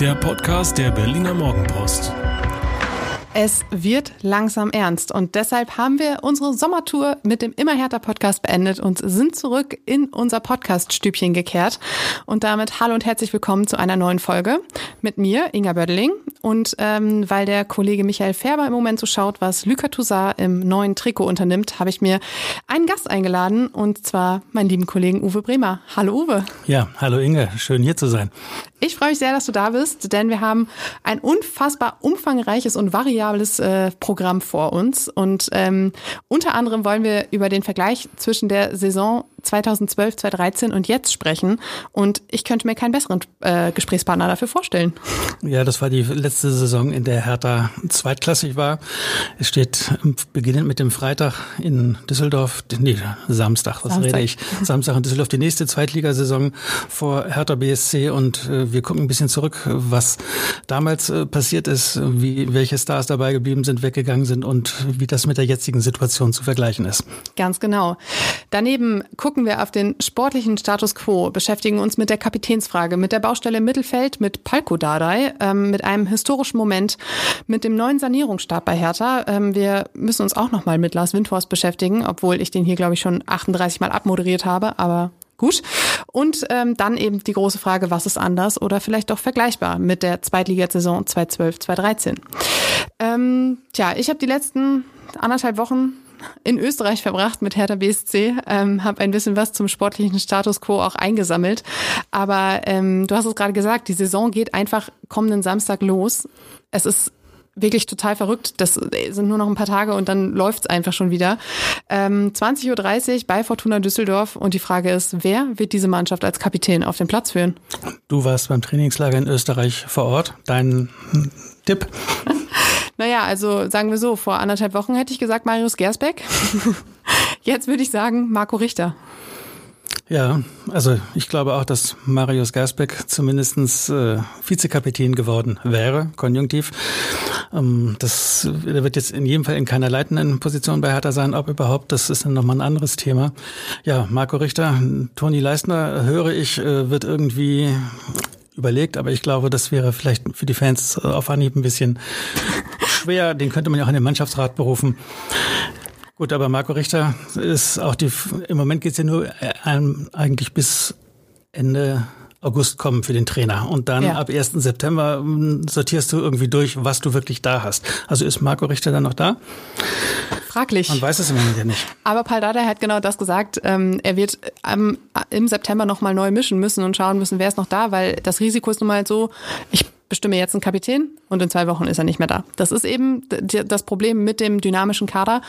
der Podcast der Berliner Morgenpost. Es wird langsam ernst und deshalb haben wir unsere Sommertour mit dem Immer härter Podcast beendet und sind zurück in unser Podcast-Stübchen gekehrt. Und damit hallo und herzlich willkommen zu einer neuen Folge mit mir, Inga Bödeling. Und ähm, weil der Kollege Michael Färber im Moment so schaut, was Luca Toussaint im neuen Trikot unternimmt, habe ich mir einen Gast eingeladen und zwar meinen lieben Kollegen Uwe Bremer. Hallo Uwe. Ja, hallo Inga, schön hier zu sein. Ich freue mich sehr, dass du da bist, denn wir haben ein unfassbar umfangreiches und variables äh, Programm vor uns. Und ähm, unter anderem wollen wir über den Vergleich zwischen der Saison 2012, 2013 und jetzt sprechen. Und ich könnte mir keinen besseren äh, Gesprächspartner dafür vorstellen. Ja, das war die letzte Saison, in der Hertha zweitklassig war. Es steht beginnend mit dem Freitag in Düsseldorf, nee, Samstag, was Samstag. rede ich? Samstag in Düsseldorf, die nächste Zweitligasaison vor Hertha BSC und äh, wir gucken ein bisschen zurück, was damals äh, passiert ist, wie welche Stars dabei geblieben sind, weggegangen sind und wie das mit der jetzigen Situation zu vergleichen ist. Ganz genau. Daneben gucken gucken wir auf den sportlichen Status quo, beschäftigen uns mit der Kapitänsfrage, mit der Baustelle Mittelfeld, mit Palko Dardai, ähm, mit einem historischen Moment, mit dem neuen Sanierungsstab bei Hertha. Ähm, wir müssen uns auch nochmal mit Lars Windhorst beschäftigen, obwohl ich den hier, glaube ich, schon 38 Mal abmoderiert habe, aber gut. Und ähm, dann eben die große Frage, was ist anders oder vielleicht doch vergleichbar mit der Zweitligasaison 2012, 2013. Ähm, tja, ich habe die letzten anderthalb Wochen in Österreich verbracht mit Hertha BSC, ähm, habe ein bisschen was zum sportlichen Status quo auch eingesammelt. Aber ähm, du hast es gerade gesagt, die Saison geht einfach kommenden Samstag los. Es ist wirklich total verrückt. Das sind nur noch ein paar Tage und dann läuft's einfach schon wieder. Ähm, 20.30 Uhr bei Fortuna Düsseldorf und die Frage ist, wer wird diese Mannschaft als Kapitän auf den Platz führen? Du warst beim Trainingslager in Österreich vor Ort. Dein Tipp? Naja, also sagen wir so, vor anderthalb Wochen hätte ich gesagt Marius Gersbeck. Jetzt würde ich sagen Marco Richter. Ja, also ich glaube auch, dass Marius Gersbeck zumindestens äh, Vizekapitän geworden wäre, konjunktiv. Ähm, das der wird jetzt in jedem Fall in keiner leitenden Position bei Hertha sein, ob überhaupt, das ist dann nochmal ein anderes Thema. Ja, Marco Richter, Toni Leistner höre ich, äh, wird irgendwie überlegt, aber ich glaube, das wäre vielleicht für die Fans auf Anhieb ein bisschen schwer. Den könnte man ja auch in den Mannschaftsrat berufen. Gut, aber Marco Richter ist auch die, im Moment geht es ja nur äh, eigentlich bis Ende August kommen für den Trainer. Und dann ja. ab 1. September hm, sortierst du irgendwie durch, was du wirklich da hast. Also ist Marco Richter dann noch da? Fraglich. Man weiß es im Moment ja nicht. Aber Paul Dardai hat genau das gesagt. Ähm, er wird ähm, im September nochmal neu mischen müssen und schauen müssen, wer ist noch da, weil das Risiko ist nun mal so, ich bestimme jetzt einen Kapitän und in zwei Wochen ist er nicht mehr da. Das ist eben das Problem mit dem dynamischen Kader.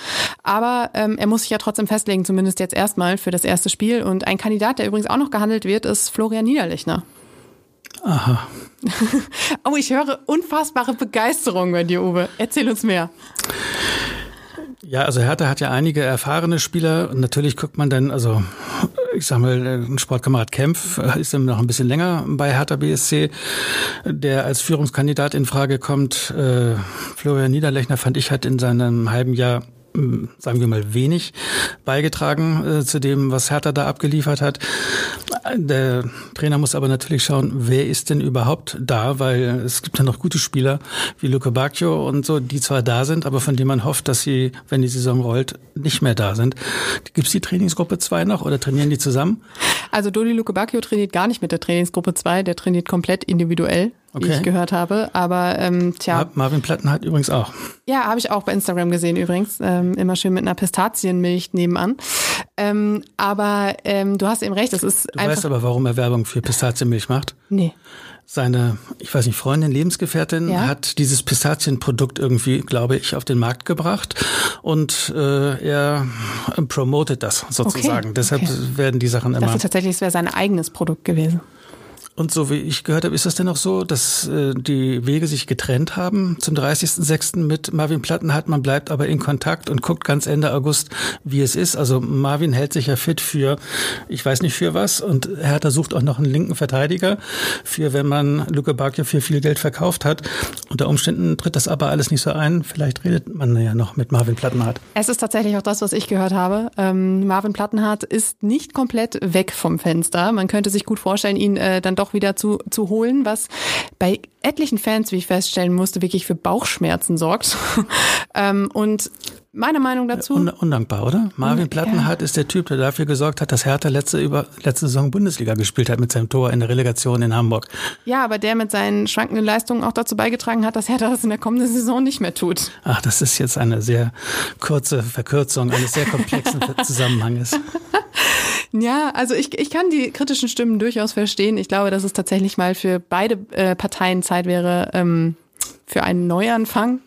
Aber ähm, er muss sich ja trotzdem festlegen, zumindest jetzt erstmal für das erste Spiel. Und ein Kandidat, der übrigens auch noch gehandelt wird, ist Florian Niederlechner. Aha. oh, ich höre unfassbare Begeisterung bei dir, Uwe. Erzähl uns mehr. Ja, also Hertha hat ja einige erfahrene Spieler und natürlich guckt man dann, also ich sag mal, ein Sportkamerad Kempf ist dann noch ein bisschen länger bei Hertha BSC, der als Führungskandidat in Frage kommt. Äh, Florian Niederlechner fand ich hat in seinem halben Jahr sagen wir mal, wenig beigetragen äh, zu dem, was Hertha da abgeliefert hat. Der Trainer muss aber natürlich schauen, wer ist denn überhaupt da, weil es gibt ja noch gute Spieler wie Luca Bacchio und so, die zwar da sind, aber von denen man hofft, dass sie, wenn die Saison rollt, nicht mehr da sind. Gibt es die Trainingsgruppe 2 noch oder trainieren die zusammen? Also Dodi Luca Bacchio trainiert gar nicht mit der Trainingsgruppe 2, der trainiert komplett individuell okay. wie ich gehört habe. Aber ähm, tja. Marvin Platten hat übrigens auch. Ja, habe ich auch bei Instagram gesehen übrigens. Ähm, immer schön mit einer Pistazienmilch nebenan. Ähm, aber ähm, du hast eben recht, es ist Du einfach weißt aber, warum er Werbung für Pistazienmilch macht? Nee. Seine, ich weiß nicht, Freundin, Lebensgefährtin ja? hat dieses Pistazienprodukt irgendwie, glaube ich, auf den Markt gebracht und äh, er promotet das sozusagen. Okay, Deshalb okay. werden die Sachen immer. Das ist tatsächlich, es wäre sein eigenes Produkt gewesen. Und so wie ich gehört habe, ist es denn auch so, dass äh, die Wege sich getrennt haben zum 30.06. mit Marvin Plattenhardt. Man bleibt aber in Kontakt und guckt ganz Ende August, wie es ist. Also Marvin hält sich ja fit für, ich weiß nicht für was. Und Hertha sucht auch noch einen linken Verteidiger für, wenn man Luke Bakio für viel Geld verkauft hat. Unter Umständen tritt das aber alles nicht so ein. Vielleicht redet man ja noch mit Marvin Plattenhardt. Es ist tatsächlich auch das, was ich gehört habe. Ähm, Marvin Plattenhardt ist nicht komplett weg vom Fenster. Man könnte sich gut vorstellen, ihn äh, dann doch wieder zu, zu holen, was bei etlichen Fans, wie ich feststellen musste, wirklich für Bauchschmerzen sorgt. ähm, und meine Meinung dazu? Un undankbar, oder? Marvin Plattenhardt ja. ist der Typ, der dafür gesorgt hat, dass Hertha letzte, über, letzte Saison Bundesliga gespielt hat mit seinem Tor in der Relegation in Hamburg. Ja, aber der mit seinen schwankenden Leistungen auch dazu beigetragen hat, dass Hertha das in der kommenden Saison nicht mehr tut. Ach, das ist jetzt eine sehr kurze Verkürzung eines sehr komplexen Zusammenhanges. Ja, also ich, ich kann die kritischen Stimmen durchaus verstehen. Ich glaube, dass es tatsächlich mal für beide äh, Parteien Zeit wäre ähm, für einen Neuanfang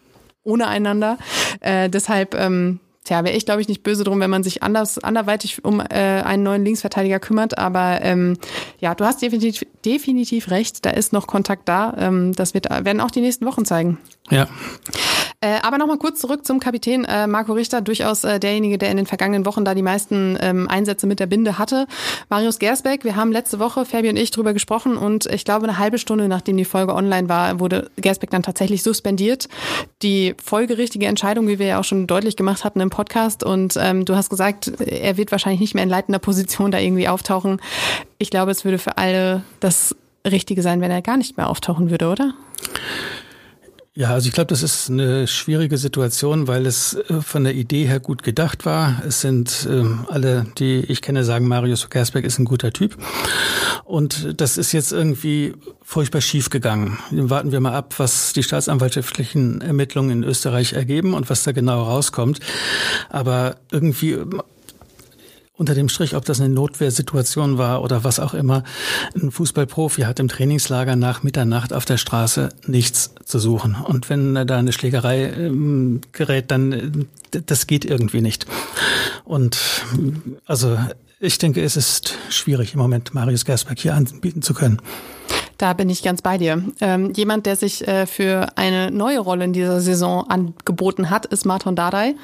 ohne einander. Äh, deshalb, ähm, tja, wäre ich, glaube ich, nicht böse drum, wenn man sich anders, anderweitig um äh, einen neuen Linksverteidiger kümmert. Aber ähm, ja, du hast definitiv, definitiv recht, da ist noch Kontakt da. Ähm, das wird, werden auch die nächsten Wochen zeigen. Ja. Äh, aber nochmal kurz zurück zum Kapitän äh, Marco Richter, durchaus äh, derjenige, der in den vergangenen Wochen da die meisten ähm, Einsätze mit der Binde hatte. Marius Gersbeck, wir haben letzte Woche, Fabi und ich, drüber gesprochen und ich glaube, eine halbe Stunde nachdem die Folge online war, wurde Gersbeck dann tatsächlich suspendiert. Die folgerichtige Entscheidung, wie wir ja auch schon deutlich gemacht hatten im Podcast und ähm, du hast gesagt, er wird wahrscheinlich nicht mehr in leitender Position da irgendwie auftauchen. Ich glaube, es würde für alle das Richtige sein, wenn er gar nicht mehr auftauchen würde, oder? Ja, also ich glaube, das ist eine schwierige Situation, weil es äh, von der Idee her gut gedacht war. Es sind ähm, alle, die ich kenne, sagen, Marius Gersberg ist ein guter Typ. Und das ist jetzt irgendwie furchtbar schief gegangen. Warten wir mal ab, was die staatsanwaltschaftlichen Ermittlungen in Österreich ergeben und was da genau rauskommt. Aber irgendwie unter dem Strich, ob das eine Notwehrsituation war oder was auch immer, ein Fußballprofi hat im Trainingslager nach Mitternacht auf der Straße nichts zu suchen. Und wenn da eine Schlägerei ähm, gerät, dann äh, das geht irgendwie nicht. Und also ich denke, es ist schwierig im Moment, Marius Gersberg hier anbieten zu können. Da bin ich ganz bei dir. Ähm, jemand, der sich äh, für eine neue Rolle in dieser Saison angeboten hat, ist Martin Dardai,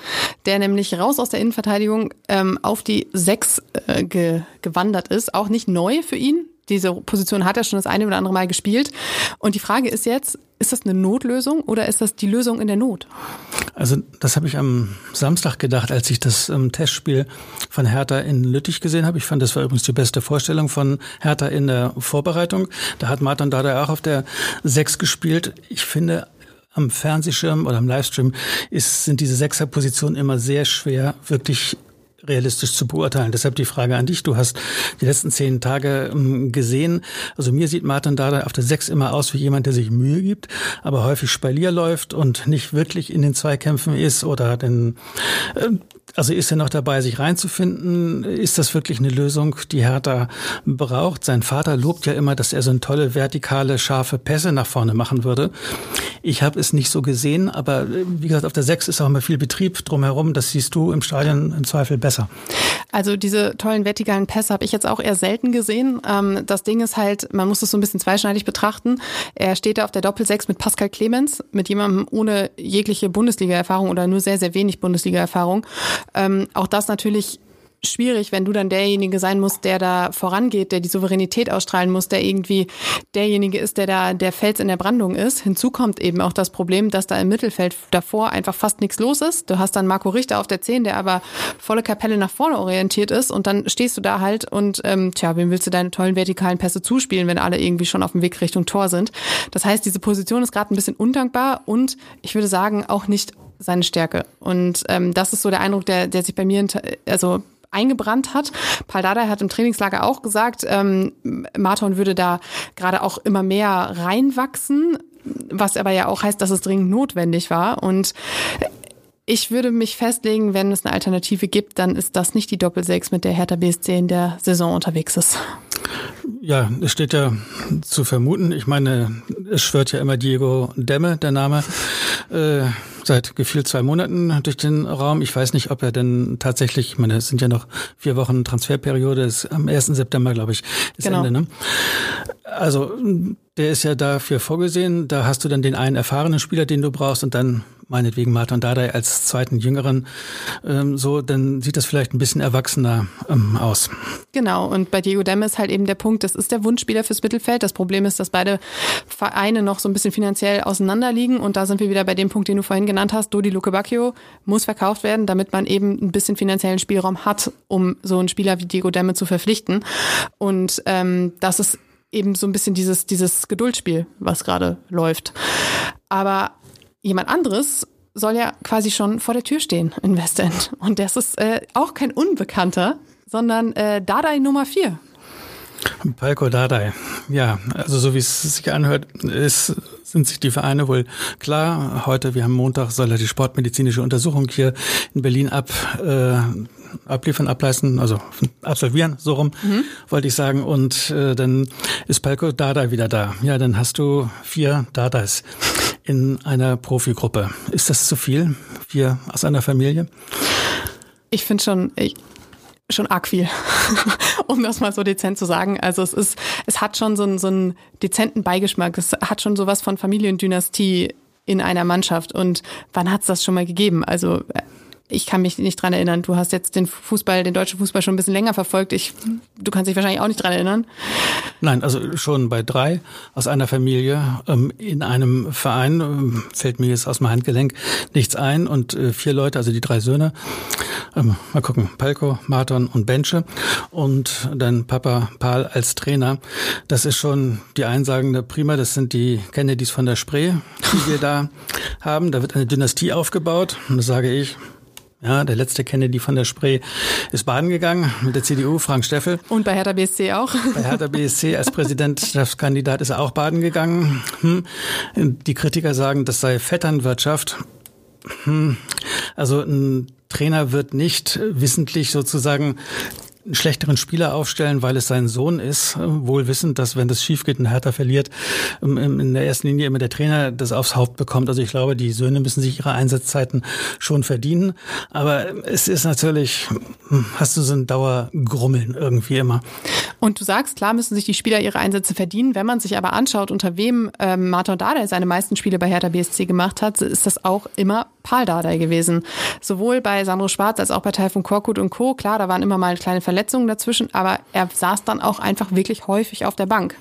der nämlich raus aus der Innenverteidigung ähm, auf die Sechs äh, ge gewandert ist. Auch nicht neu für ihn. Diese Position hat er schon das eine oder andere Mal gespielt. Und die Frage ist jetzt, ist das eine Notlösung oder ist das die Lösung in der Not? Also das habe ich am Samstag gedacht, als ich das ähm, Testspiel von Hertha in Lüttich gesehen habe. Ich fand, das war übrigens die beste Vorstellung von Hertha in der Vorbereitung. Da hat Martin Dada auch auf der Sechs gespielt. Ich finde, am Fernsehschirm oder am Livestream ist, sind diese Sechserpositionen immer sehr schwer wirklich realistisch zu beurteilen. Deshalb die Frage an dich. Du hast die letzten zehn Tage ähm, gesehen. Also mir sieht Martin Dada auf der Sechs immer aus wie jemand, der sich Mühe gibt, aber häufig Spalier läuft und nicht wirklich in den Zweikämpfen ist oder den, äh, also ist er noch dabei, sich reinzufinden? Ist das wirklich eine Lösung, die Hertha braucht? Sein Vater lobt ja immer, dass er so eine tolle, vertikale, scharfe Pässe nach vorne machen würde. Ich habe es nicht so gesehen, aber wie gesagt, auf der Sechs ist auch immer viel Betrieb drumherum. Das siehst du im Stadion im Zweifel besser. Also diese tollen vertikalen Pässe habe ich jetzt auch eher selten gesehen. Ähm, das Ding ist halt, man muss es so ein bisschen zweischneidig betrachten. Er steht da auf der Doppelsechs mit Pascal Clemens, mit jemandem ohne jegliche Bundesliga-Erfahrung oder nur sehr, sehr wenig Bundesliga-Erfahrung. Ähm, auch das natürlich schwierig, wenn du dann derjenige sein musst, der da vorangeht, der die Souveränität ausstrahlen muss, der irgendwie derjenige ist, der da der Fels in der Brandung ist. Hinzu kommt eben auch das Problem, dass da im Mittelfeld davor einfach fast nichts los ist. Du hast dann Marco Richter auf der 10, der aber volle Kapelle nach vorne orientiert ist und dann stehst du da halt und ähm, tja, wem willst du deine tollen vertikalen Pässe zuspielen, wenn alle irgendwie schon auf dem Weg Richtung Tor sind? Das heißt, diese Position ist gerade ein bisschen undankbar und ich würde sagen auch nicht seine Stärke. Und ähm, das ist so der Eindruck, der, der sich bei mir, also eingebrannt hat. Paul Dardai hat im Trainingslager auch gesagt, ähm, Marton würde da gerade auch immer mehr reinwachsen, was aber ja auch heißt, dass es dringend notwendig war. Und ich würde mich festlegen, wenn es eine Alternative gibt, dann ist das nicht die Doppelsechs, mit der Hertha BSC in der Saison unterwegs ist. Ja, es steht ja zu vermuten. Ich meine, es schwört ja immer Diego Demme, der Name. Äh, seit gefühlt zwei Monaten durch den Raum. Ich weiß nicht, ob er denn tatsächlich, ich meine, es sind ja noch vier Wochen Transferperiode, ist am 1. September, glaube ich, ist genau. Ende. Ne? Also der ist ja dafür vorgesehen. Da hast du dann den einen erfahrenen Spieler, den du brauchst und dann meinetwegen Martin Dardai als zweiten Jüngeren. Ähm, so, dann sieht das vielleicht ein bisschen erwachsener ähm, aus. Genau, und bei Diego Demme ist halt eben der Punkt, das ist der Wunschspieler fürs Mittelfeld. Das Problem ist, dass beide Vereine noch so ein bisschen finanziell auseinanderliegen und da sind wir wieder bei dem Punkt, den du vorhin genannt hast. Dodi Luke Bacchio muss verkauft werden, damit man eben ein bisschen finanziellen Spielraum hat, um so einen Spieler wie Diego Demme zu verpflichten. Und ähm, das ist eben so ein bisschen dieses, dieses Geduldsspiel, was gerade läuft. Aber jemand anderes soll ja quasi schon vor der Tür stehen in Westend. Und das ist äh, auch kein Unbekannter, sondern äh, Dadai Nummer 4. Palko Dardai. Ja, also so wie es sich anhört, ist, sind sich die Vereine wohl klar. Heute, wir haben Montag, soll er die sportmedizinische Untersuchung hier in Berlin ab, äh, abliefern, ableisten, also absolvieren, so rum, mhm. wollte ich sagen. Und äh, dann ist Palko Dardai wieder da. Ja, dann hast du vier Dardais in einer Profigruppe. Ist das zu viel? Vier aus einer Familie? Ich finde schon, ich, schon arg viel, um das mal so dezent zu sagen. Also es ist, es hat schon so einen, so einen dezenten Beigeschmack. Es hat schon sowas von Familiendynastie in einer Mannschaft. Und wann hat es das schon mal gegeben? Also ich kann mich nicht dran erinnern. Du hast jetzt den Fußball, den deutschen Fußball schon ein bisschen länger verfolgt. Ich, du kannst dich wahrscheinlich auch nicht dran erinnern. Nein, also schon bei drei aus einer Familie ähm, in einem Verein ähm, fällt mir jetzt aus meinem Handgelenk nichts ein und äh, vier Leute, also die drei Söhne. Ähm, mal gucken, Palko, Marton und Benche und dann Papa Paul als Trainer. Das ist schon die einsagende Prima. Das sind die Kennedys von der Spree, die wir da haben. Da wird eine Dynastie aufgebaut. Und das sage ich, ja, der letzte Kennedy von der Spree ist baden gegangen mit der CDU, Frank Steffel. Und bei Hertha BSC auch. Bei Hertha BSC als Präsidentschaftskandidat ist er auch baden gegangen. Hm. Die Kritiker sagen, das sei Vetternwirtschaft. Hm. Also ein Trainer wird nicht wissentlich sozusagen einen schlechteren Spieler aufstellen, weil es sein Sohn ist, wohl wissend, dass wenn das schief geht und Hertha verliert, ähm, in der ersten Linie immer der Trainer das aufs Haupt bekommt. Also ich glaube, die Söhne müssen sich ihre Einsatzzeiten schon verdienen. Aber es ist natürlich, hm, hast du so ein Dauergrummeln irgendwie immer. Und du sagst, klar müssen sich die Spieler ihre Einsätze verdienen. Wenn man sich aber anschaut, unter wem ähm, Martin Dardai seine meisten Spiele bei Hertha BSC gemacht hat, ist das auch immer Paul Dardai gewesen. Sowohl bei Sandro Schwarz als auch bei Taifun Korkut und Co. Klar, da waren immer mal kleine Verletzungen dazwischen, aber er saß dann auch einfach wirklich häufig auf der Bank.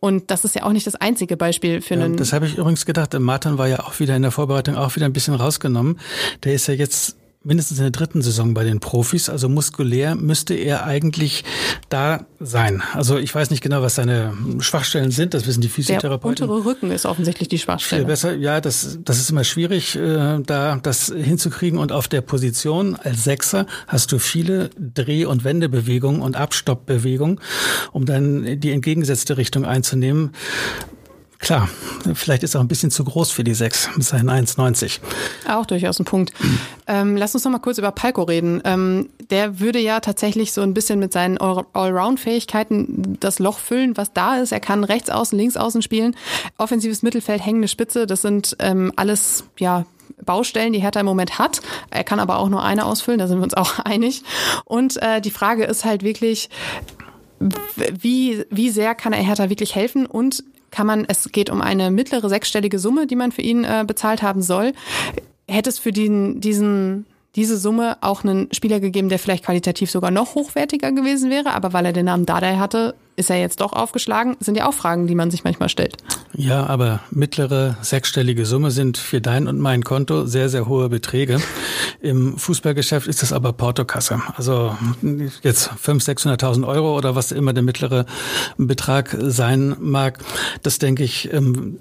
Und das ist ja auch nicht das einzige Beispiel für einen. Ja, das habe ich übrigens gedacht. Martin war ja auch wieder in der Vorbereitung auch wieder ein bisschen rausgenommen. Der ist ja jetzt mindestens in der dritten Saison bei den Profis. Also muskulär müsste er eigentlich da sein. Also ich weiß nicht genau, was seine Schwachstellen sind. Das wissen die Physiotherapeuten. Der untere Rücken ist offensichtlich die Schwachstelle. Viel besser. Ja, das, das ist immer schwierig, äh, da das hinzukriegen. Und auf der Position als Sechser hast du viele Dreh- und Wendebewegungen und Abstoppbewegungen, um dann die entgegengesetzte Richtung einzunehmen. Klar, vielleicht ist er auch ein bisschen zu groß für die 6 mit seinen 1,90. Auch durchaus ein Punkt. Ähm, lass uns noch mal kurz über Palko reden. Ähm, der würde ja tatsächlich so ein bisschen mit seinen Allround-Fähigkeiten das Loch füllen, was da ist. Er kann rechts außen, links außen spielen. Offensives Mittelfeld, hängende Spitze, das sind ähm, alles, ja, Baustellen, die Hertha im Moment hat. Er kann aber auch nur eine ausfüllen, da sind wir uns auch einig. Und äh, die Frage ist halt wirklich, wie, wie sehr kann er Hertha wirklich helfen und kann man, es geht um eine mittlere sechsstellige Summe, die man für ihn äh, bezahlt haben soll. Hätte es für den, diesen diese Summe auch einen Spieler gegeben, der vielleicht qualitativ sogar noch hochwertiger gewesen wäre, aber weil er den Namen Dardai hatte, ist er jetzt doch aufgeschlagen? Das sind ja auch Fragen, die man sich manchmal stellt. Ja, aber mittlere sechsstellige Summe sind für dein und mein Konto sehr, sehr hohe Beträge. Im Fußballgeschäft ist das aber Portokasse. Also jetzt 500.000, 600.000 Euro oder was immer der mittlere Betrag sein mag. Das denke ich, ähm,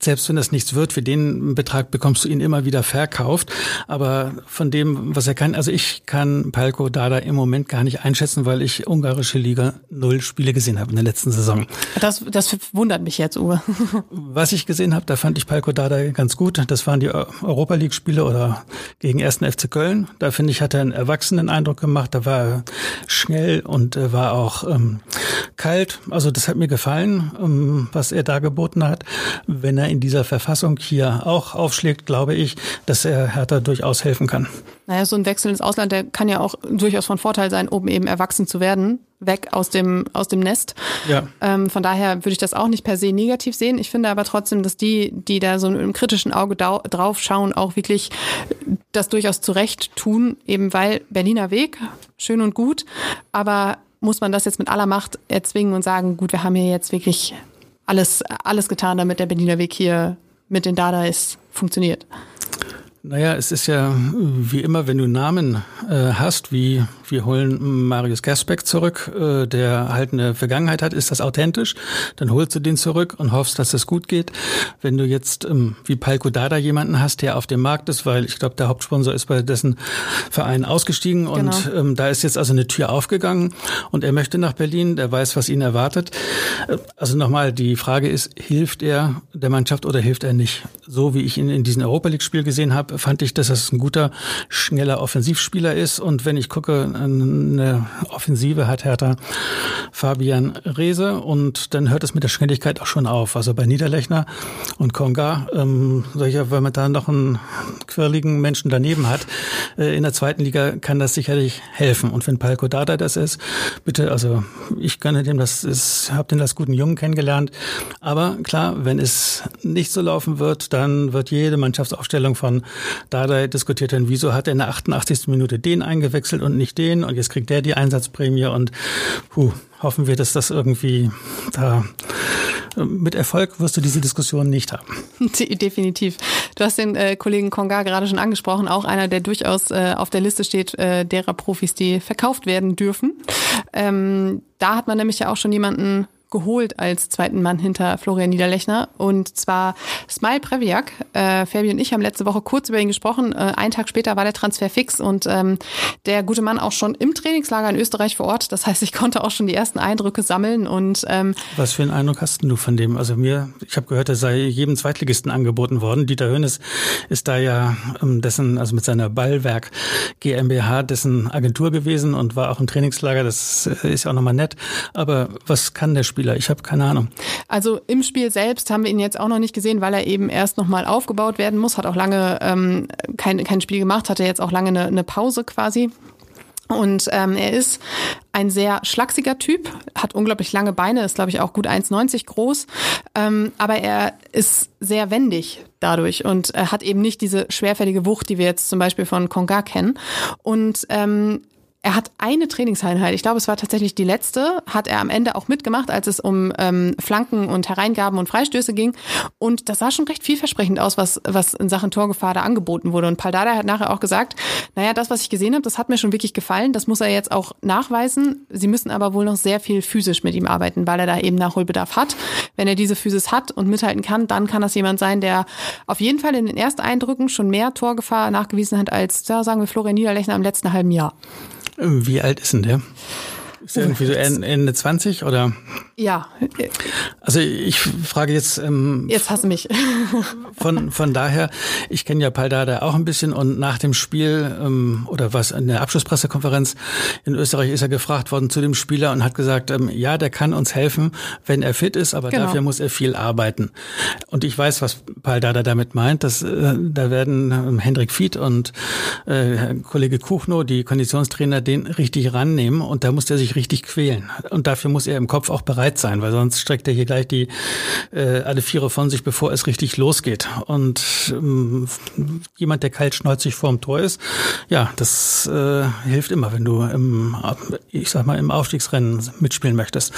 selbst wenn das nichts wird, für den Betrag bekommst du ihn immer wieder verkauft. Aber von dem, was er kann, also ich kann Palko Dada im Moment gar nicht einschätzen, weil ich ungarische Liga null Spiele gesehen habe in der letzten Saison. Das, das wundert mich jetzt, Uwe. was ich gesehen habe, da fand ich Palko Dada ganz gut. Das waren die Europa League Spiele oder gegen ersten FC Köln. Da finde ich, hat er einen erwachsenen Eindruck gemacht. Da war er schnell und war auch ähm, kalt. Also das hat mir gefallen, ähm, was er da geboten hat. Wenn er in dieser Verfassung hier auch aufschlägt, glaube ich, dass er Hertha durchaus helfen kann. Naja, so ein Wechsel ins Ausland, der kann ja auch durchaus von Vorteil sein, um eben erwachsen zu werden, weg aus dem, aus dem Nest. Ja. Ähm, von daher würde ich das auch nicht per se negativ sehen. Ich finde aber trotzdem, dass die, die da so mit einem kritischen Auge drauf schauen, auch wirklich das durchaus zurecht tun, eben weil Berliner Weg, schön und gut, aber muss man das jetzt mit aller Macht erzwingen und sagen, gut, wir haben hier jetzt wirklich alles, alles getan, damit der Berliner Weg hier mit den Dadais funktioniert. Naja, es ist ja wie immer, wenn du Namen äh, hast, wie wir holen Marius Gersbeck zurück, äh, der halt eine Vergangenheit hat, ist das authentisch, dann holst du den zurück und hoffst, dass es gut geht. Wenn du jetzt ähm, wie Palko Dada jemanden hast, der auf dem Markt ist, weil ich glaube, der Hauptsponsor ist bei dessen Verein ausgestiegen genau. und ähm, da ist jetzt also eine Tür aufgegangen und er möchte nach Berlin, der weiß, was ihn erwartet. Äh, also nochmal, die Frage ist, hilft er der Mannschaft oder hilft er nicht? So wie ich ihn in diesem Europa League-Spiel gesehen habe, fand ich, dass das ein guter, schneller Offensivspieler ist und wenn ich gucke, eine Offensive hat Hertha Fabian Reese und dann hört es mit der Schnelligkeit auch schon auf. Also bei Niederlechner und Konga, ähm, solcher, wenn man da noch einen quirligen Menschen daneben hat, äh, in der zweiten Liga kann das sicherlich helfen. Und wenn Palko Dada das ist, bitte, also ich gönne dem, das ist, hab den als guten Jungen kennengelernt. Aber klar, wenn es nicht so laufen wird, dann wird jede Mannschaftsaufstellung von Dada diskutiert werden, wieso hat er in der 88. Minute den eingewechselt und nicht den und jetzt kriegt der die Einsatzprämie und puh, hoffen wir, dass das irgendwie da äh, mit Erfolg wirst du diese Diskussion nicht haben. Definitiv. Du hast den äh, Kollegen Konga gerade schon angesprochen, auch einer, der durchaus äh, auf der Liste steht äh, derer Profis, die verkauft werden dürfen. Ähm, da hat man nämlich ja auch schon jemanden geholt als zweiten Mann hinter Florian Niederlechner. Und zwar Smile Previak. Äh, Fabi und ich haben letzte Woche kurz über ihn gesprochen. Äh, einen Tag später war der Transfer fix und ähm, der gute Mann auch schon im Trainingslager in Österreich vor Ort. Das heißt, ich konnte auch schon die ersten Eindrücke sammeln. Und ähm, Was für einen Eindruck hast du von dem? Also mir, ich habe gehört, er sei jedem Zweitligisten angeboten worden. Dieter Hönes ist da ja ähm, dessen, also mit seiner Ballwerk GmbH, dessen Agentur gewesen und war auch im Trainingslager. Das äh, ist ja auch nochmal nett. Aber was kann der Spieler? Spieler? Ich habe keine Ahnung. Also im Spiel selbst haben wir ihn jetzt auch noch nicht gesehen, weil er eben erst nochmal aufgebaut werden muss. Hat auch lange ähm, kein, kein Spiel gemacht, hatte jetzt auch lange eine, eine Pause quasi. Und ähm, er ist ein sehr schlachsiger Typ, hat unglaublich lange Beine, ist glaube ich auch gut 1,90 groß, ähm, aber er ist sehr wendig dadurch und er hat eben nicht diese schwerfällige Wucht, die wir jetzt zum Beispiel von Konga kennen. Und ähm, er hat eine Trainingseinheit, ich glaube, es war tatsächlich die letzte, hat er am Ende auch mitgemacht, als es um ähm, Flanken und Hereingaben und Freistöße ging. Und das sah schon recht vielversprechend aus, was, was in Sachen Torgefahr da angeboten wurde. Und Paldada hat nachher auch gesagt, naja, das, was ich gesehen habe, das hat mir schon wirklich gefallen. Das muss er jetzt auch nachweisen. Sie müssen aber wohl noch sehr viel physisch mit ihm arbeiten, weil er da eben Nachholbedarf hat. Wenn er diese Physis hat und mithalten kann, dann kann das jemand sein, der auf jeden Fall in den Ersteindrücken schon mehr Torgefahr nachgewiesen hat als, ja, sagen wir, Florian Niederlechner im letzten halben Jahr. Wie alt ist denn der? Ist der irgendwie so Ende 20 oder? Ja. Also ich frage jetzt. Ähm, jetzt hasse mich. von, von daher, ich kenne ja Paldada auch ein bisschen und nach dem Spiel ähm, oder was in der Abschlusspressekonferenz in Österreich ist er gefragt worden zu dem Spieler und hat gesagt, ähm, ja, der kann uns helfen, wenn er fit ist, aber genau. dafür muss er viel arbeiten. Und ich weiß, was Paldada damit meint. Dass, äh, da werden ähm, Hendrik Fied und äh, Kollege Kuchno, die Konditionstrainer, den richtig rannehmen und da muss der sich richtig quälen. Und dafür muss er im Kopf auch bereit bereit sein, weil sonst streckt er hier gleich die äh, alle Viere von sich, bevor es richtig losgeht. Und ähm, jemand, der kaltschnäuzig vorm Tor ist, ja, das äh, hilft immer, wenn du im, ich sag mal, im Aufstiegsrennen mitspielen möchtest.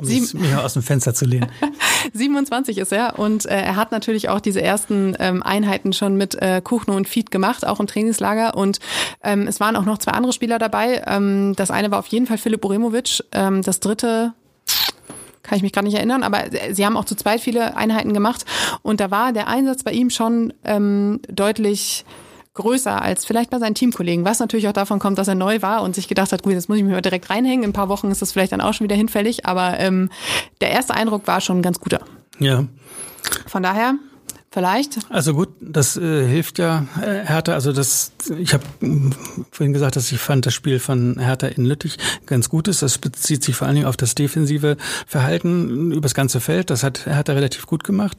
Um mich aus dem Fenster zu lehnen. 27 ist er und äh, er hat natürlich auch diese ersten ähm, Einheiten schon mit äh, Kuchno und Fied gemacht, auch im Trainingslager. Und ähm, es waren auch noch zwei andere Spieler dabei. Ähm, das eine war auf jeden Fall Filip Uremovic. Ähm, das dritte kann ich mich gerade nicht erinnern, aber sie haben auch zu zweit viele Einheiten gemacht und da war der Einsatz bei ihm schon ähm, deutlich größer als vielleicht bei seinen Teamkollegen, was natürlich auch davon kommt, dass er neu war und sich gedacht hat, gut, jetzt muss ich mich mal direkt reinhängen. In ein paar Wochen ist das vielleicht dann auch schon wieder hinfällig, aber ähm, der erste Eindruck war schon ein ganz guter. Ja. Von daher Vielleicht? Also gut, das äh, hilft ja äh, Hertha. Also das, ich habe vorhin gesagt, dass ich fand das Spiel von Hertha in Lüttich ganz gut ist. Das bezieht sich vor allen Dingen auf das defensive Verhalten übers ganze Feld. Das hat Hertha relativ gut gemacht.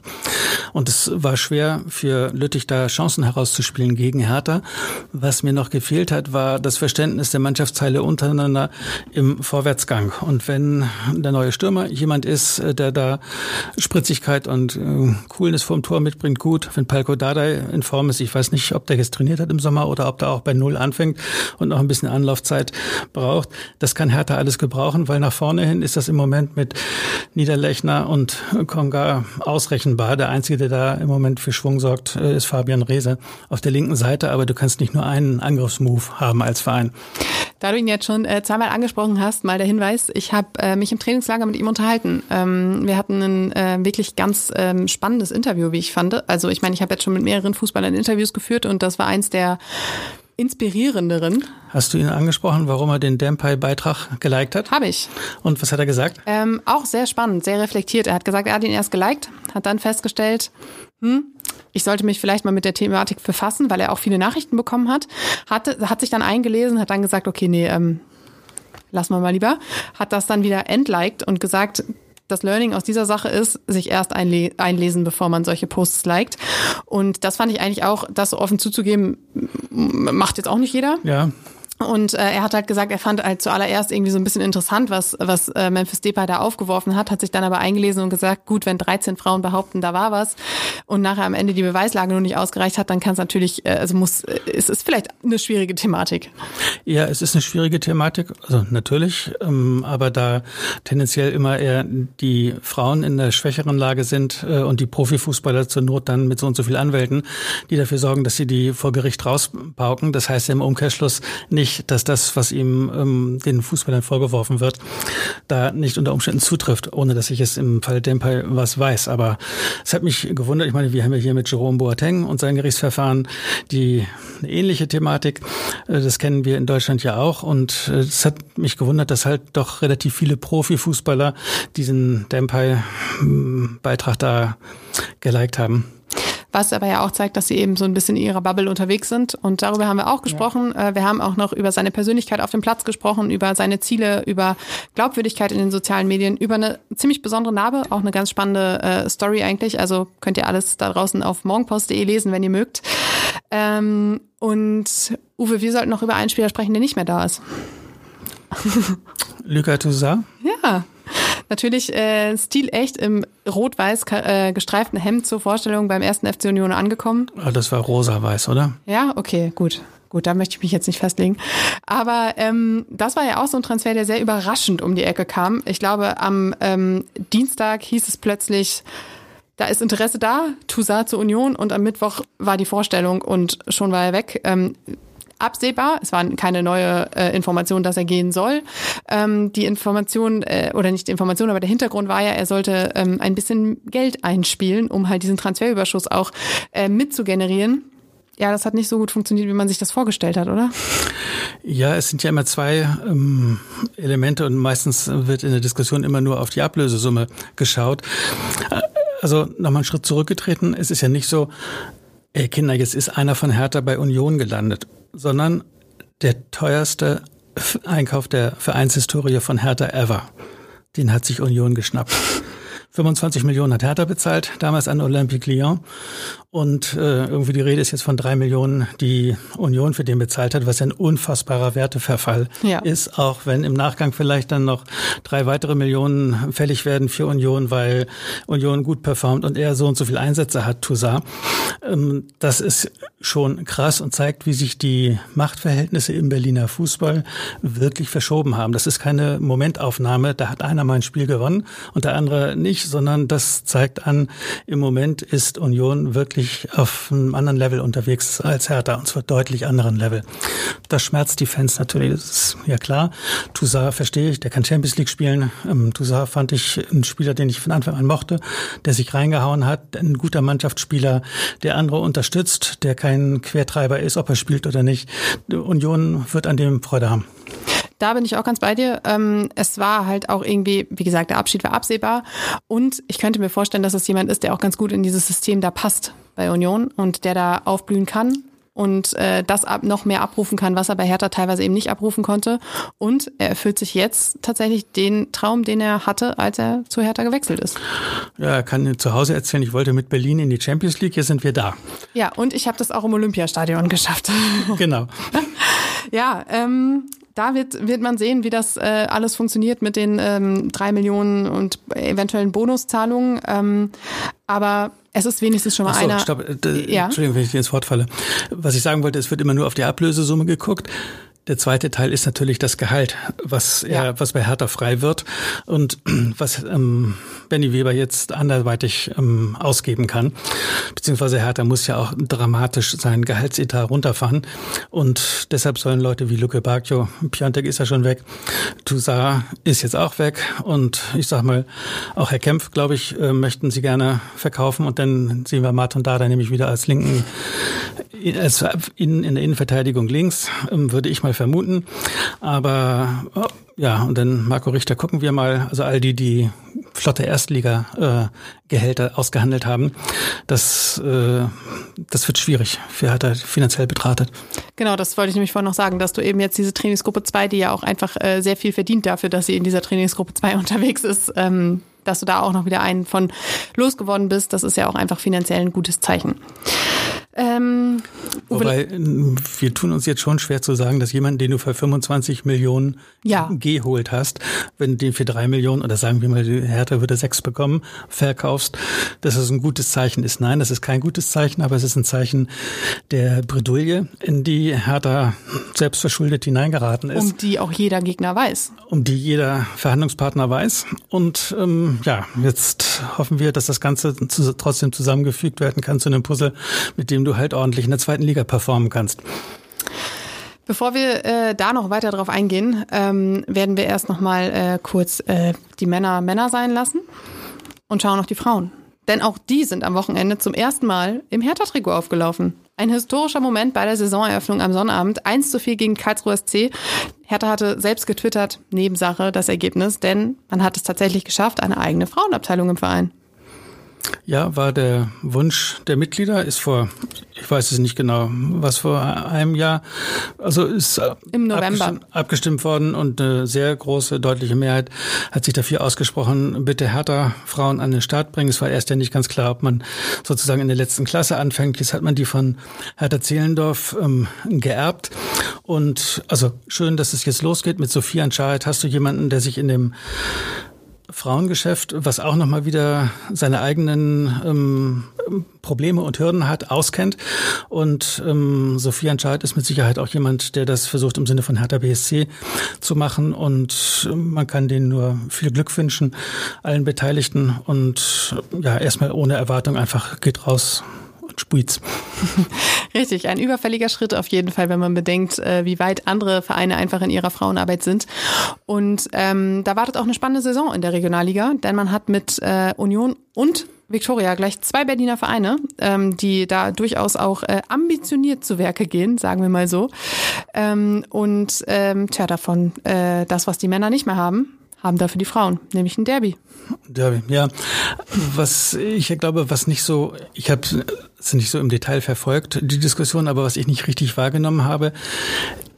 Und es war schwer für Lüttich da Chancen herauszuspielen gegen Hertha. Was mir noch gefehlt hat, war das Verständnis der Mannschaftsteile untereinander im Vorwärtsgang. Und wenn der neue Stürmer jemand ist, äh, der da Spritzigkeit und äh, Coolness vom Tor mitbringt, springt gut. Wenn Palko Dardai in Form ist, ich weiß nicht, ob der jetzt trainiert hat im Sommer oder ob der auch bei Null anfängt und noch ein bisschen Anlaufzeit braucht. Das kann Hertha alles gebrauchen, weil nach vorne hin ist das im Moment mit Niederlechner und Konga ausrechenbar. Der Einzige, der da im Moment für Schwung sorgt, äh, ist Fabian Reese auf der linken Seite. Aber du kannst nicht nur einen Angriffsmove haben als Verein. Da du ihn jetzt schon äh, zweimal angesprochen hast, mal der Hinweis, ich habe äh, mich im Trainingslager mit ihm unterhalten. Ähm, wir hatten ein äh, wirklich ganz ähm, spannendes Interview, wie ich fand. Also ich meine, ich habe jetzt schon mit mehreren Fußballern Interviews geführt und das war eins der inspirierenderen. Hast du ihn angesprochen, warum er den Dempay-Beitrag geliked hat? Habe ich. Und was hat er gesagt? Ähm, auch sehr spannend, sehr reflektiert. Er hat gesagt, er hat ihn erst geliked, hat dann festgestellt, hm, ich sollte mich vielleicht mal mit der Thematik befassen, weil er auch viele Nachrichten bekommen hat. Hatte, hat sich dann eingelesen, hat dann gesagt, okay, nee, ähm, lassen wir mal lieber. Hat das dann wieder entliked und gesagt, das Learning aus dieser Sache ist, sich erst einle einlesen, bevor man solche Posts liked. Und das fand ich eigentlich auch, das so offen zuzugeben, macht jetzt auch nicht jeder. Ja. Und äh, er hat halt gesagt, er fand halt zuallererst irgendwie so ein bisschen interessant, was, was äh, Memphis Depay da aufgeworfen hat, hat sich dann aber eingelesen und gesagt, gut, wenn 13 Frauen behaupten, da war was und nachher am Ende die Beweislage nur nicht ausgereicht hat, dann kann es natürlich, äh, also muss, äh, es ist vielleicht eine schwierige Thematik. Ja, es ist eine schwierige Thematik, also natürlich, ähm, aber da tendenziell immer eher die Frauen in der schwächeren Lage sind äh, und die Profifußballer zur Not dann mit so und so viel Anwälten, die dafür sorgen, dass sie die vor Gericht rauspauken. Das heißt im Umkehrschluss nicht, nicht, dass das, was ihm ähm, den Fußballern vorgeworfen wird, da nicht unter Umständen zutrifft, ohne dass ich es im Fall Dempey was weiß. Aber es hat mich gewundert. Ich meine, wir haben ja hier mit Jerome Boateng und sein Gerichtsverfahren die ähnliche Thematik. Äh, das kennen wir in Deutschland ja auch. Und äh, es hat mich gewundert, dass halt doch relativ viele Profifußballer diesen Dempey-Beitrag da geliked haben was aber ja auch zeigt, dass sie eben so ein bisschen in ihrer Bubble unterwegs sind. Und darüber haben wir auch gesprochen. Ja. Äh, wir haben auch noch über seine Persönlichkeit auf dem Platz gesprochen, über seine Ziele, über Glaubwürdigkeit in den sozialen Medien, über eine ziemlich besondere Narbe, auch eine ganz spannende äh, Story eigentlich. Also könnt ihr alles da draußen auf morgenpost.de lesen, wenn ihr mögt. Ähm, und Uwe, wir sollten noch über einen Spieler sprechen, der nicht mehr da ist. Luka Toussaint? Ja, natürlich äh, stilecht im rot-weiß äh, gestreiften Hemd zur Vorstellung beim ersten FC Union angekommen. Ah, das war rosa-weiß, oder? Ja, okay, gut. Gut, da möchte ich mich jetzt nicht festlegen. Aber ähm, das war ja auch so ein Transfer, der sehr überraschend um die Ecke kam. Ich glaube, am ähm, Dienstag hieß es plötzlich, da ist Interesse da, Toussaint zur Union und am Mittwoch war die Vorstellung und schon war er weg. Ähm, absehbar. Es war keine neue äh, Information, dass er gehen soll. Ähm, die Information, äh, oder nicht die Information, aber der Hintergrund war ja, er sollte ähm, ein bisschen Geld einspielen, um halt diesen Transferüberschuss auch äh, mitzugenerieren. Ja, das hat nicht so gut funktioniert, wie man sich das vorgestellt hat, oder? Ja, es sind ja immer zwei ähm, Elemente und meistens wird in der Diskussion immer nur auf die Ablösesumme geschaut. Äh, also nochmal einen Schritt zurückgetreten. Es ist ja nicht so, ey Kinder, jetzt ist einer von Hertha bei Union gelandet sondern der teuerste Einkauf der Vereinshistorie von Hertha ever. Den hat sich Union geschnappt. 25 Millionen hat Hertha bezahlt, damals an Olympique Lyon. Und äh, irgendwie die Rede ist jetzt von drei Millionen, die Union für den bezahlt hat, was ein unfassbarer Werteverfall ja. ist, auch wenn im Nachgang vielleicht dann noch drei weitere Millionen fällig werden für Union, weil Union gut performt und er so und so viel Einsätze hat, Toussaint. Ähm, das ist schon krass und zeigt, wie sich die Machtverhältnisse im Berliner Fußball wirklich verschoben haben. Das ist keine Momentaufnahme, da hat einer mal ein Spiel gewonnen und der andere nicht, sondern das zeigt an, im Moment ist Union wirklich wirklich auf einem anderen Level unterwegs als Hertha, und zwar deutlich anderen Level. Das schmerzt die Fans natürlich, das ist ja klar. Toussaint verstehe ich, der kann Champions League spielen. Ähm, Toussaint fand ich ein Spieler, den ich von Anfang an mochte, der sich reingehauen hat, ein guter Mannschaftsspieler, der andere unterstützt, der kein Quertreiber ist, ob er spielt oder nicht. Die Union wird an dem Freude haben. Da bin ich auch ganz bei dir. Ähm, es war halt auch irgendwie, wie gesagt, der Abschied war absehbar. Und ich könnte mir vorstellen, dass es jemand ist, der auch ganz gut in dieses System da passt bei Union und der da aufblühen kann und äh, das ab, noch mehr abrufen kann, was er bei Hertha teilweise eben nicht abrufen konnte. Und er erfüllt sich jetzt tatsächlich den Traum, den er hatte, als er zu Hertha gewechselt ist. Ja, er kann zu Hause erzählen, ich wollte mit Berlin in die Champions League, jetzt sind wir da. Ja, und ich habe das auch im Olympiastadion geschafft. Genau. ja, ähm, da wird, wird man sehen, wie das äh, alles funktioniert mit den ähm, drei Millionen und eventuellen Bonuszahlungen. Ähm, aber es ist wenigstens schon mal so, einer. Stopp, äh, ja? Entschuldigung, wenn ich dir ins Wort falle. Was ich sagen wollte, es wird immer nur auf die Ablösesumme geguckt. Der zweite Teil ist natürlich das Gehalt, was ja. er, was bei Hertha frei wird und was ähm, Benny Weber jetzt anderweitig ähm, ausgeben kann. Beziehungsweise Hertha muss ja auch dramatisch seinen Gehaltsetat runterfahren. Und deshalb sollen Leute wie Luke Bacchio, Piontek ist ja schon weg, Toussaint ist jetzt auch weg. Und ich sag mal, auch Herr Kempf, glaube ich, äh, möchten sie gerne verkaufen. Und dann sehen wir Martin Dada nämlich wieder als linken, als in, in der Innenverteidigung links, ähm, würde ich mal vermuten. Aber oh, ja, und dann Marco Richter gucken wir mal, also all die, die flotte Erstliga-Gehälter äh, ausgehandelt haben, das, äh, das wird schwierig für Hertha finanziell betrachtet. Genau, das wollte ich nämlich vorhin noch sagen, dass du eben jetzt diese Trainingsgruppe 2, die ja auch einfach äh, sehr viel verdient dafür, dass sie in dieser Trainingsgruppe 2 unterwegs ist, ähm, dass du da auch noch wieder einen von losgeworden bist. Das ist ja auch einfach finanziell ein gutes Zeichen. Ähm, Wobei, wir tun uns jetzt schon schwer zu sagen, dass jemand, den du für 25 Millionen ja. geholt hast, wenn du den für drei Millionen oder sagen wir mal, die Hertha würde sechs bekommen, verkaufst, dass es ein gutes Zeichen ist. Nein, das ist kein gutes Zeichen, aber es ist ein Zeichen der Bredouille, in die Hertha selbstverschuldet hineingeraten ist. Um die auch jeder Gegner weiß. Um die jeder Verhandlungspartner weiß. Und ähm, ja, jetzt hoffen wir, dass das Ganze zu, trotzdem zusammengefügt werden kann zu einem Puzzle, mit dem du halt ordentlich in der zweiten Liga performen kannst. Bevor wir äh, da noch weiter drauf eingehen, ähm, werden wir erst noch mal äh, kurz äh, die Männer Männer sein lassen und schauen auf die Frauen. Denn auch die sind am Wochenende zum ersten Mal im Hertha-Trikot aufgelaufen. Ein historischer Moment bei der Saisoneröffnung am Sonnabend. 1 zu 4 gegen Karlsruhe SC. Hertha hatte selbst getwittert, Nebensache, das Ergebnis, denn man hat es tatsächlich geschafft, eine eigene Frauenabteilung im Verein. Ja, war der Wunsch der Mitglieder, ist vor, ich weiß es nicht genau, was vor einem Jahr, also ist im November abgestimmt, abgestimmt worden und eine sehr große, deutliche Mehrheit hat sich dafür ausgesprochen, bitte härter Frauen an den Start bringen. Es war erst ja nicht ganz klar, ob man sozusagen in der letzten Klasse anfängt. Jetzt hat man die von Hertha Zehlendorf ähm, geerbt. Und also schön, dass es jetzt losgeht. Mit Sophia Entscheid hast du jemanden, der sich in dem Frauengeschäft, was auch nochmal wieder seine eigenen ähm, Probleme und Hürden hat, auskennt. Und ähm, Sophia Entscheid ist mit Sicherheit auch jemand, der das versucht im Sinne von Hertha BSC zu machen. Und ähm, man kann denen nur viel Glück wünschen, allen Beteiligten. Und ja, erstmal ohne Erwartung einfach geht raus Spuiz. Richtig, ein überfälliger Schritt auf jeden Fall, wenn man bedenkt, äh, wie weit andere Vereine einfach in ihrer Frauenarbeit sind. Und ähm, da wartet auch eine spannende Saison in der Regionalliga, denn man hat mit äh, Union und Victoria gleich zwei Berliner Vereine, ähm, die da durchaus auch äh, ambitioniert zu Werke gehen, sagen wir mal so. Ähm, und ähm, tja, davon äh, das, was die Männer nicht mehr haben, haben dafür die Frauen, nämlich ein Derby. Derby, ja. Was ich glaube, was nicht so, ich habe es nicht so im Detail verfolgt, die Diskussion, aber was ich nicht richtig wahrgenommen habe,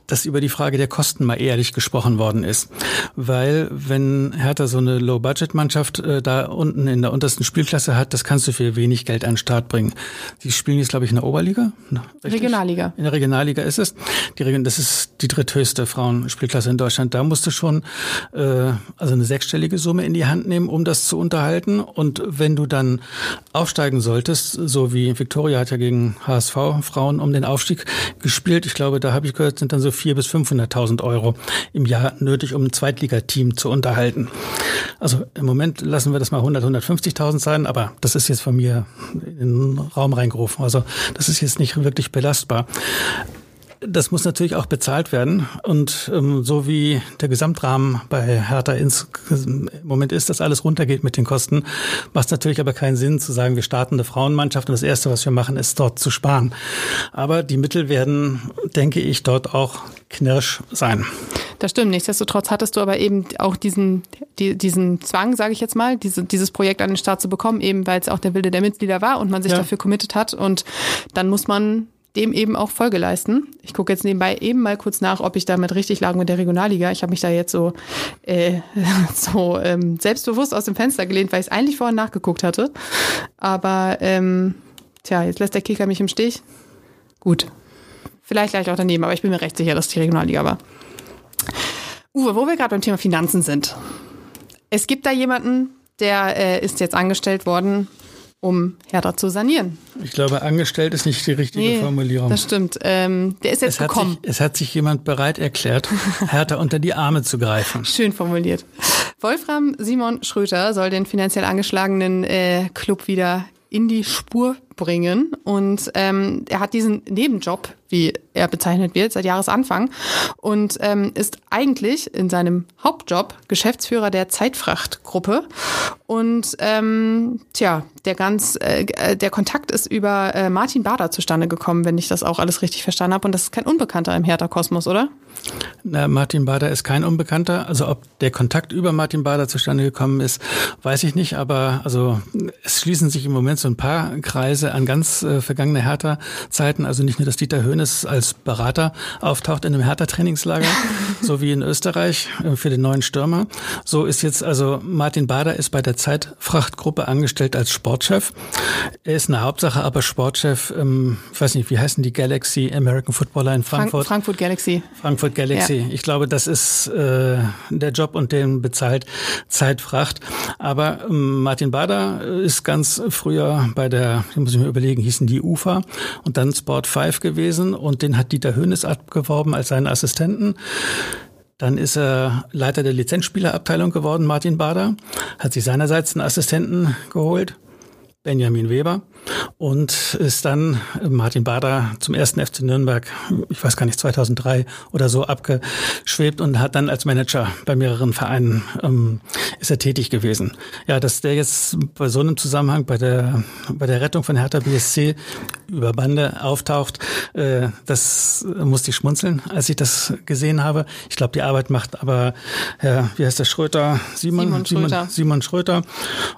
dass über die Frage der Kosten mal ehrlich gesprochen worden ist. Weil wenn Hertha so eine Low-Budget-Mannschaft äh, da unten in der untersten Spielklasse hat, das kannst du für wenig Geld an den Start bringen. Die spielen jetzt, glaube ich, in der Oberliga. Richtig? Regionalliga. In der Regionalliga ist es. Die Region, das ist die dritthöchste Frauenspielklasse in Deutschland. Da musst du schon äh, also eine sechsstellige Summe in die Hand nehmen, um das zu unterhalten. Und wenn du dann aufsteigen solltest, so wie Viktoria hat ja gegen HSV Frauen um den Aufstieg gespielt. Ich glaube, da habe ich gehört, sind dann so 400.000 bis 500.000 Euro im Jahr nötig, um ein Zweitligateam zu unterhalten. Also im Moment lassen wir das mal 100, 150.000 sein, aber das ist jetzt von mir in den Raum reingerufen. Also das ist jetzt nicht wirklich belastbar. Das muss natürlich auch bezahlt werden. Und ähm, so wie der Gesamtrahmen bei Hertha ins, im Moment ist, dass alles runtergeht mit den Kosten, macht es natürlich aber keinen Sinn zu sagen, wir starten eine Frauenmannschaft und das Erste, was wir machen, ist dort zu sparen. Aber die Mittel werden, denke ich, dort auch knirsch sein. Das stimmt. Nichtsdestotrotz hattest du aber eben auch diesen, die, diesen Zwang, sage ich jetzt mal, diese, dieses Projekt an den Start zu bekommen, eben weil es auch der Wilde der Mitglieder war und man sich ja. dafür committed hat. Und dann muss man dem eben auch Folge leisten. Ich gucke jetzt nebenbei eben mal kurz nach, ob ich damit richtig lag mit der Regionalliga. Ich habe mich da jetzt so, äh, so ähm, selbstbewusst aus dem Fenster gelehnt, weil ich es eigentlich vorhin nachgeguckt hatte. Aber ähm, tja, jetzt lässt der Kicker mich im Stich. Gut. Vielleicht gleich auch daneben, aber ich bin mir recht sicher, dass die Regionalliga war. Uwe, wo wir gerade beim Thema Finanzen sind. Es gibt da jemanden, der äh, ist jetzt angestellt worden um Hertha zu sanieren. Ich glaube, angestellt ist nicht die richtige nee, Formulierung. Das stimmt. Ähm, der ist jetzt es gekommen. Hat sich, es hat sich jemand bereit erklärt, Hertha unter die Arme zu greifen. Schön formuliert. Wolfram Simon Schröter soll den finanziell angeschlagenen äh, Club wieder in die Spur bringen. Und ähm, er hat diesen Nebenjob, wie er bezeichnet wird, seit Jahresanfang und ähm, ist eigentlich in seinem Hauptjob Geschäftsführer der Zeitfrachtgruppe. Und ähm, tja, der ganz, äh, der Kontakt ist über äh, Martin Bader zustande gekommen, wenn ich das auch alles richtig verstanden habe. Und das ist kein Unbekannter im Hertha-Kosmos, oder? Na, Martin Bader ist kein Unbekannter. Also ob der Kontakt über Martin Bader zustande gekommen ist, weiß ich nicht. Aber also es schließen sich im Moment so ein paar Kreise an ganz äh, vergangene Hertha-Zeiten. Also nicht nur, dass Dieter Höhnes als Berater auftaucht in einem Hertha-Trainingslager, so wie in Österreich äh, für den neuen Stürmer. So ist jetzt also Martin Bader ist bei der Zeitfrachtgruppe angestellt als Sportchef. Er ist eine Hauptsache, aber Sportchef, ähm, ich weiß nicht, wie heißen die Galaxy American Footballer in Frankfurt? Frank Frankfurt Galaxy. Frankfurt Galaxy. Ja. Ich glaube, das ist äh, der Job und den bezahlt Zeitfracht. Aber ähm, Martin Bader ist ganz früher bei der, ich muss ich mir überlegen, hießen die UFA. Und dann Sport 5 gewesen und den hat Dieter Höhnes abgeworben als seinen Assistenten. Dann ist er Leiter der Lizenzspielerabteilung geworden, Martin Bader, hat sich seinerseits einen Assistenten geholt, Benjamin Weber und ist dann Martin Bader zum ersten FC Nürnberg, ich weiß gar nicht, 2003 oder so abgeschwebt und hat dann als Manager bei mehreren Vereinen ähm, ist er tätig gewesen. Ja, dass der jetzt bei so einem Zusammenhang bei der bei der Rettung von Hertha BSC über Bande auftaucht, äh, das musste ich schmunzeln, als ich das gesehen habe. Ich glaube, die Arbeit macht aber Herr, wie heißt der Schröter? Simon, Simon Schröter. Simon, Simon Schröter.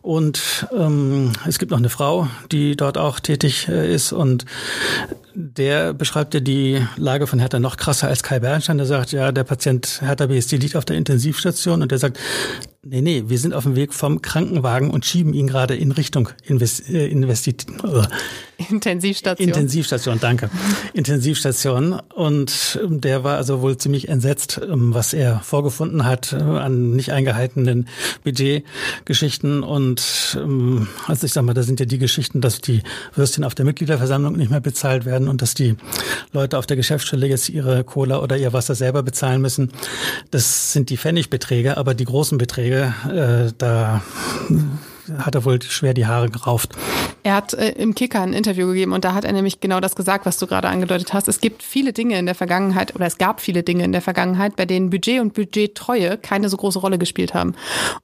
Und ähm, es gibt noch eine Frau, die dort auch tätig äh, ist und der beschreibt ja die Lage von Hertha noch krasser als Kai Bernstein. Der sagt, ja, der Patient Hertha BSD liegt auf der Intensivstation und der sagt, nee, nee, wir sind auf dem Weg vom Krankenwagen und schieben ihn gerade in Richtung Invest, äh, Investit äh, Intensivstation. Intensivstation, danke. Intensivstation. Und ähm, der war also wohl ziemlich entsetzt, ähm, was er vorgefunden hat äh, an nicht eingehaltenen Budgetgeschichten. Und ähm, also ich sag mal, da sind ja die Geschichten, dass die Würstchen auf der Mitgliederversammlung nicht mehr bezahlt werden und dass die Leute auf der Geschäftsstelle jetzt ihre Cola oder ihr Wasser selber bezahlen müssen. Das sind die Pfennigbeträge, aber die großen Beträge, äh, da hat er wohl schwer die Haare gerauft. Er hat äh, im Kicker ein Interview gegeben und da hat er nämlich genau das gesagt, was du gerade angedeutet hast. Es gibt viele Dinge in der Vergangenheit oder es gab viele Dinge in der Vergangenheit, bei denen Budget und Budgettreue keine so große Rolle gespielt haben.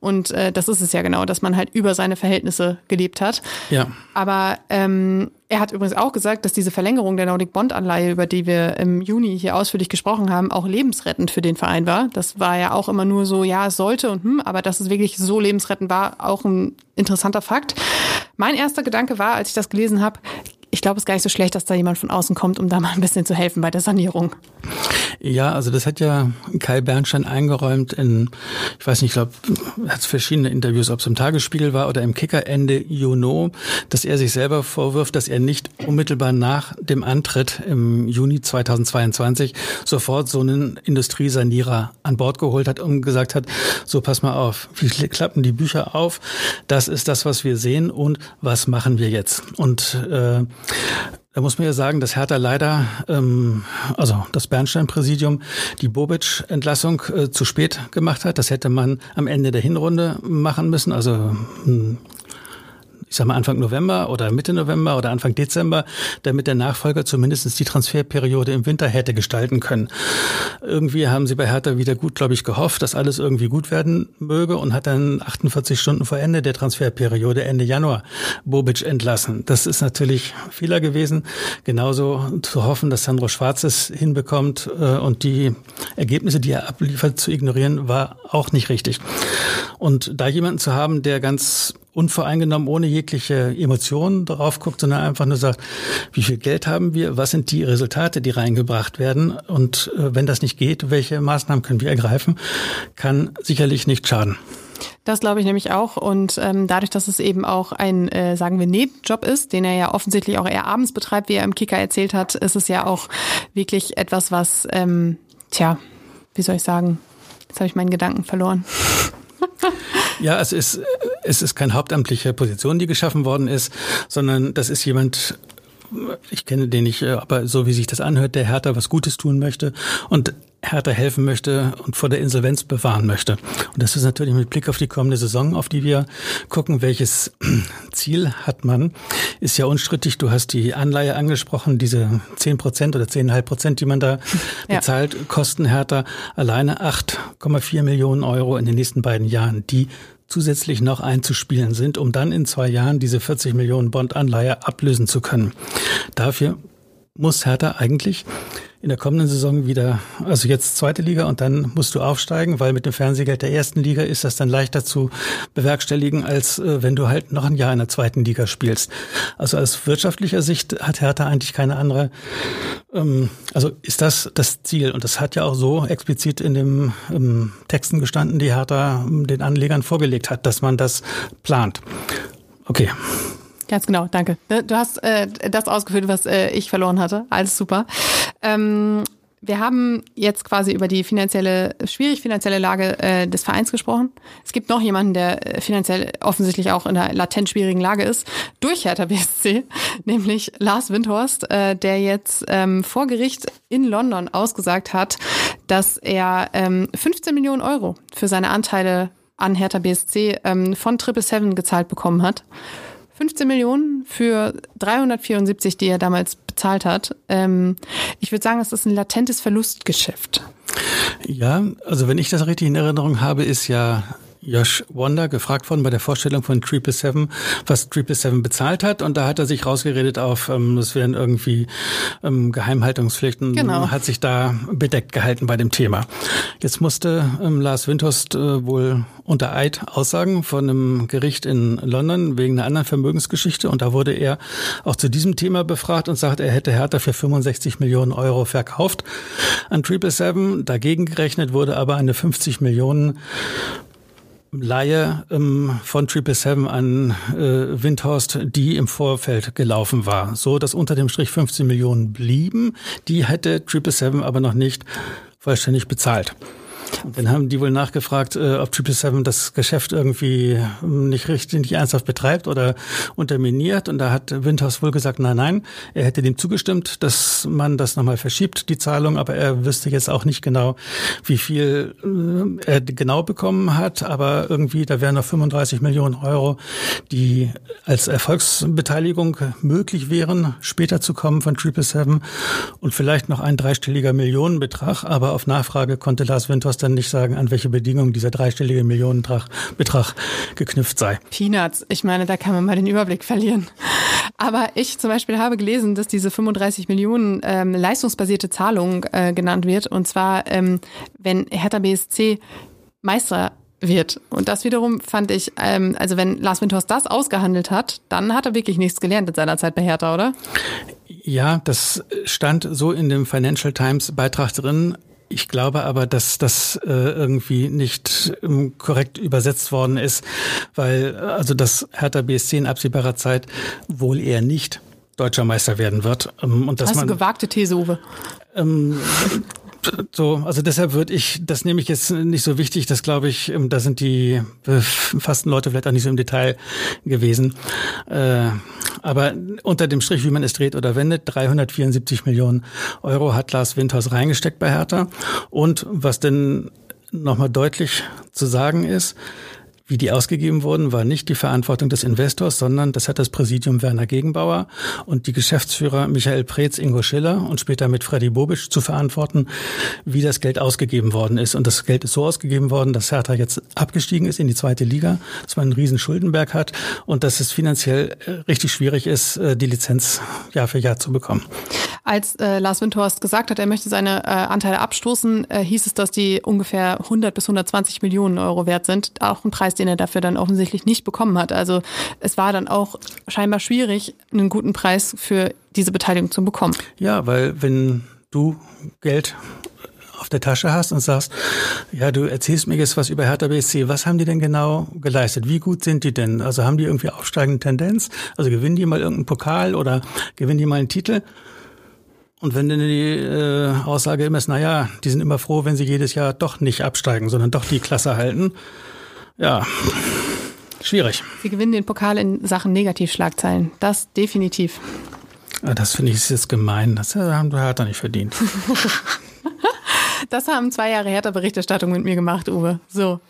Und äh, das ist es ja genau, dass man halt über seine Verhältnisse gelebt hat. Ja. Aber ähm, er hat übrigens auch gesagt, dass diese Verlängerung der Nordic Bond Anleihe, über die wir im Juni hier ausführlich gesprochen haben, auch lebensrettend für den Verein war. Das war ja auch immer nur so, ja, es sollte und hm, aber dass es wirklich so lebensrettend war, auch ein interessanter Fakt. Mein erster Gedanke war, als ich das gelesen habe, ich glaube, es ist gar nicht so schlecht, dass da jemand von außen kommt, um da mal ein bisschen zu helfen bei der Sanierung. Ja, also das hat ja Kai Bernstein eingeräumt in, ich weiß nicht, ich glaube, hat verschiedene Interviews, ob es im Tagesspiegel war oder im Kicker Ende Juni, dass er sich selber vorwirft, dass er nicht unmittelbar nach dem Antritt im Juni 2022 sofort so einen Industriesanierer an Bord geholt hat und gesagt hat, so pass mal auf, wir klappen die Bücher auf, das ist das, was wir sehen und was machen wir jetzt? Und äh, da muss man ja sagen, dass Hertha leider, ähm, also das Bernstein-Präsidium, die Bobic-Entlassung äh, zu spät gemacht hat. Das hätte man am Ende der Hinrunde machen müssen, also hm, ich sag mal Anfang November oder Mitte November oder Anfang Dezember, damit der Nachfolger zumindest die Transferperiode im Winter hätte gestalten können. Irgendwie haben sie bei Hertha wieder gut, glaube ich, gehofft, dass alles irgendwie gut werden möge und hat dann 48 Stunden vor Ende der Transferperiode, Ende Januar, Bobic entlassen. Das ist natürlich Fehler gewesen. Genauso zu hoffen, dass Sandro Schwarz es hinbekommt äh, und die Ergebnisse, die er abliefert, zu ignorieren, war auch nicht richtig. Und da jemanden zu haben, der ganz unvoreingenommen, ohne jegliche Emotionen darauf guckt, sondern einfach nur sagt, wie viel Geld haben wir, was sind die Resultate, die reingebracht werden und äh, wenn das nicht geht, welche Maßnahmen können wir ergreifen, kann sicherlich nicht schaden. Das glaube ich nämlich auch. Und ähm, dadurch, dass es eben auch ein, äh, sagen wir, Nebenjob ist, den er ja offensichtlich auch eher abends betreibt, wie er im Kicker erzählt hat, ist es ja auch wirklich etwas, was, ähm, tja, wie soll ich sagen, jetzt habe ich meinen Gedanken verloren. Ja, es ist, es ist keine hauptamtliche Position, die geschaffen worden ist, sondern das ist jemand, ich kenne den nicht, aber so wie sich das anhört, der Hertha was Gutes tun möchte und Hertha helfen möchte und vor der Insolvenz bewahren möchte. Und das ist natürlich mit Blick auf die kommende Saison, auf die wir gucken, welches Ziel hat man, ist ja unstrittig. Du hast die Anleihe angesprochen, diese 10 Prozent oder 10,5 Prozent, die man da ja. bezahlt, kosten Hertha alleine 8,4 Millionen Euro in den nächsten beiden Jahren, die zusätzlich noch einzuspielen sind, um dann in zwei Jahren diese 40 Millionen Bond-Anleihe ablösen zu können. Dafür muss Hertha eigentlich in der kommenden Saison wieder, also jetzt zweite Liga und dann musst du aufsteigen, weil mit dem Fernsehgeld der ersten Liga ist das dann leichter zu bewerkstelligen, als äh, wenn du halt noch ein Jahr in der zweiten Liga spielst. Also aus wirtschaftlicher Sicht hat Hertha eigentlich keine andere, ähm, also ist das das Ziel und das hat ja auch so explizit in dem ähm, Texten gestanden, die Hertha ähm, den Anlegern vorgelegt hat, dass man das plant. Okay. Ganz genau, danke. Ne, du hast äh, das ausgeführt, was äh, ich verloren hatte. Alles super. Ähm, wir haben jetzt quasi über die finanzielle, schwierig finanzielle Lage äh, des Vereins gesprochen. Es gibt noch jemanden, der äh, finanziell offensichtlich auch in einer latent schwierigen Lage ist, durch Hertha BSC, nämlich Lars Windhorst, äh, der jetzt ähm, vor Gericht in London ausgesagt hat, dass er ähm, 15 Millionen Euro für seine Anteile an Hertha BSC ähm, von Triple Seven gezahlt bekommen hat. 15 Millionen für 374, die er damals bezahlt hat. Ähm, ich würde sagen, es ist ein latentes Verlustgeschäft. Ja, also wenn ich das richtig in Erinnerung habe, ist ja Josh Wonder gefragt worden bei der Vorstellung von Triple Seven, was Triple Seven bezahlt hat. Und da hat er sich rausgeredet auf, ähm, das wären irgendwie ähm, Geheimhaltungspflichten. Genau. Hat sich da bedeckt gehalten bei dem Thema. Jetzt musste ähm, Lars Windhorst äh, wohl unter Eid aussagen von einem Gericht in London wegen einer anderen Vermögensgeschichte. Und da wurde er auch zu diesem Thema befragt und sagt, er hätte Hertha für 65 Millionen Euro verkauft an Triple Seven. Dagegen gerechnet wurde aber eine 50 Millionen Laie ähm, von Triple Seven an äh, Windhorst, die im Vorfeld gelaufen war. So, dass unter dem Strich 15 Millionen blieben. Die hätte Triple Seven aber noch nicht vollständig bezahlt. Und dann haben die wohl nachgefragt, äh, ob Triple Seven das Geschäft irgendwie ähm, nicht richtig, nicht ernsthaft betreibt oder unterminiert. Und da hat Windhaus wohl gesagt, nein, nein, er hätte dem zugestimmt, dass man das nochmal verschiebt, die Zahlung, aber er wüsste jetzt auch nicht genau, wie viel äh, er genau bekommen hat. Aber irgendwie, da wären noch 35 Millionen Euro, die als Erfolgsbeteiligung möglich wären, später zu kommen von Triple Seven und vielleicht noch ein dreistelliger Millionenbetrag. Aber auf Nachfrage konnte Lars Windhorst dann nicht sagen, an welche Bedingungen dieser dreistellige Millionenbetrag geknüpft sei. Peanuts. Ich meine, da kann man mal den Überblick verlieren. Aber ich zum Beispiel habe gelesen, dass diese 35 Millionen ähm, leistungsbasierte Zahlung äh, genannt wird. Und zwar, ähm, wenn Hertha BSC Meister wird. Und das wiederum fand ich, ähm, also wenn Lars Windhorst das ausgehandelt hat, dann hat er wirklich nichts gelernt in seiner Zeit bei Hertha, oder? Ja, das stand so in dem Financial Times Beitrag drin. Ich glaube aber, dass das äh, irgendwie nicht ähm, korrekt übersetzt worden ist, weil äh, also das Hertha BSC in absehbarer Zeit wohl eher nicht deutscher Meister werden wird. Ähm, und dass Hast man, gewagte These, Uwe? Ähm, so, also deshalb würde ich, das nehme ich jetzt nicht so wichtig, das glaube ich, ähm, da sind die befassten Leute vielleicht auch nicht so im Detail gewesen. Äh, aber unter dem Strich, wie man es dreht oder wendet, 374 Millionen Euro hat Lars Windhaus reingesteckt bei Hertha. Und was denn nochmal deutlich zu sagen ist, wie die ausgegeben wurden, war nicht die Verantwortung des Investors, sondern das hat das Präsidium Werner Gegenbauer und die Geschäftsführer Michael Preetz, Ingo Schiller und später mit Freddy Bobisch zu verantworten, wie das Geld ausgegeben worden ist. Und das Geld ist so ausgegeben worden, dass Hertha jetzt abgestiegen ist in die zweite Liga, dass man einen riesen Schuldenberg hat und dass es finanziell äh, richtig schwierig ist, äh, die Lizenz Jahr für Jahr zu bekommen. Als äh, Lars Windhorst gesagt hat, er möchte seine äh, Anteile abstoßen, äh, hieß es, dass die ungefähr 100 bis 120 Millionen Euro wert sind. Auch ein Preis, den er dafür dann offensichtlich nicht bekommen hat. Also es war dann auch scheinbar schwierig, einen guten Preis für diese Beteiligung zu bekommen. Ja, weil wenn du Geld auf der Tasche hast und sagst, ja, du erzählst mir jetzt was über Hertha BSC. Was haben die denn genau geleistet? Wie gut sind die denn? Also haben die irgendwie aufsteigende Tendenz? Also gewinnen die mal irgendeinen Pokal oder gewinnen die mal einen Titel? Und wenn dann die äh, Aussage immer ist, naja, die sind immer froh, wenn sie jedes Jahr doch nicht absteigen, sondern doch die Klasse halten, ja, schwierig. Sie gewinnen den Pokal in Sachen Negativschlagzeilen. Das definitiv. Ah, das finde ich jetzt gemein. Das hat er nicht verdient. das haben zwei Jahre Hertha-Berichterstattung mit mir gemacht, Uwe. So.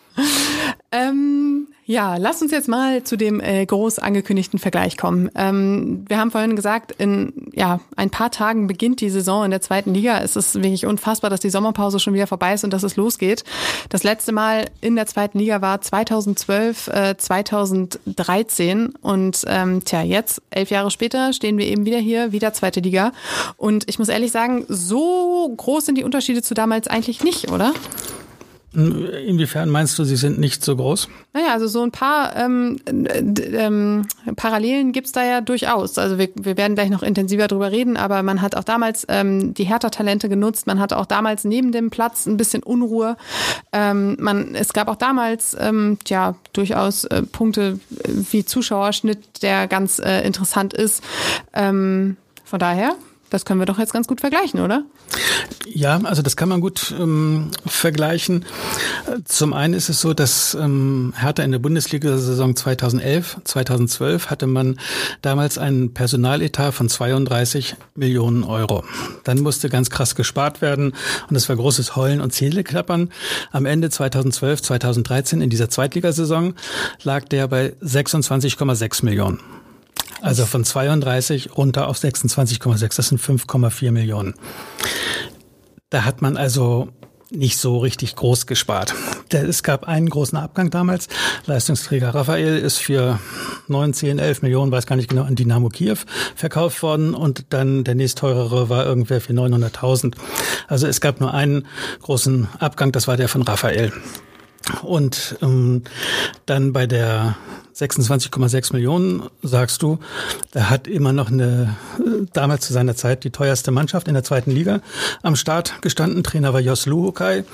Ähm, ja, lass uns jetzt mal zu dem äh, groß angekündigten Vergleich kommen. Ähm, wir haben vorhin gesagt, in ja, ein paar Tagen beginnt die Saison in der zweiten Liga. Es ist wirklich unfassbar, dass die Sommerpause schon wieder vorbei ist und dass es losgeht. Das letzte Mal in der zweiten Liga war 2012, äh, 2013 und ähm, tja, jetzt, elf Jahre später, stehen wir eben wieder hier, wieder zweite Liga. Und ich muss ehrlich sagen, so groß sind die Unterschiede zu damals eigentlich nicht, oder? Inwiefern meinst du, sie sind nicht so groß? Naja, also so ein paar ähm, ähm, Parallelen gibt's da ja durchaus. Also wir, wir werden gleich noch intensiver drüber reden, aber man hat auch damals ähm, die Hertha-Talente genutzt. Man hatte auch damals neben dem Platz ein bisschen Unruhe. Ähm, man, es gab auch damals ähm, ja durchaus äh, Punkte wie Zuschauerschnitt, der ganz äh, interessant ist. Ähm, von daher das können wir doch jetzt ganz gut vergleichen, oder? Ja, also das kann man gut ähm, vergleichen. Zum einen ist es so, dass ähm, Hertha in der Bundesliga-Saison 2011, 2012 hatte man damals einen Personaletat von 32 Millionen Euro. Dann musste ganz krass gespart werden und es war großes Heulen und Zähneklappern. Am Ende 2012, 2013 in dieser Zweitligasaison lag der bei 26,6 Millionen. Also von 32 runter auf 26,6, das sind 5,4 Millionen. Da hat man also nicht so richtig groß gespart. Es gab einen großen Abgang damals. Leistungsträger Raphael ist für 9, 10, 11 Millionen, weiß gar nicht genau, an Dynamo Kiew verkauft worden und dann der nächstteurere war irgendwer für 900.000. Also es gab nur einen großen Abgang, das war der von Raphael. Und ähm, dann bei der 26,6 Millionen, sagst du, da hat immer noch eine, damals zu seiner Zeit die teuerste Mannschaft in der zweiten Liga am Start gestanden. Trainer war Jos Luhukai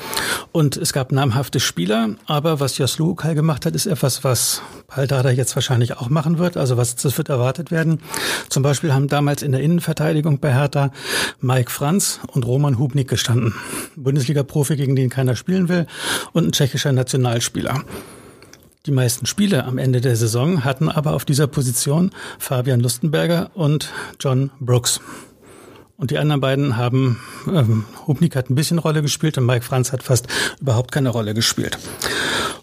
und es gab namhafte Spieler. Aber was Jos Luhukai gemacht hat, ist etwas, was Paldada jetzt wahrscheinlich auch machen wird. Also was, das wird erwartet werden. Zum Beispiel haben damals in der Innenverteidigung bei Hertha Mike Franz und Roman Hubnik gestanden. Bundesliga-Profi, gegen den keiner spielen will und ein tschechischer Nationalspieler. Die meisten Spiele am Ende der Saison hatten aber auf dieser Position Fabian Lustenberger und John Brooks. Und die anderen beiden haben, ähm, Hubnik hat ein bisschen Rolle gespielt und Mike Franz hat fast überhaupt keine Rolle gespielt.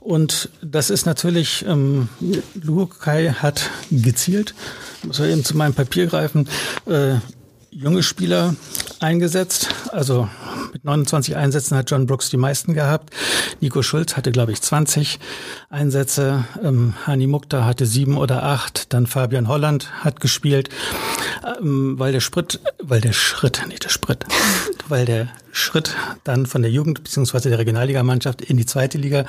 Und das ist natürlich, ähm, Lukai hat gezielt, muss ich eben zu meinem Papier greifen, äh, junge Spieler eingesetzt. Also mit 29 Einsätzen hat John Brooks die meisten gehabt. Nico Schulz hatte, glaube ich, 20 Einsätze. Ähm, Hani Mukta hatte sieben oder acht. Dann Fabian Holland hat gespielt, ähm, weil der Sprit, weil der Schritt, nicht der Sprit, weil der Schritt dann von der Jugend bzw. der Regionalligamannschaft in die zweite Liga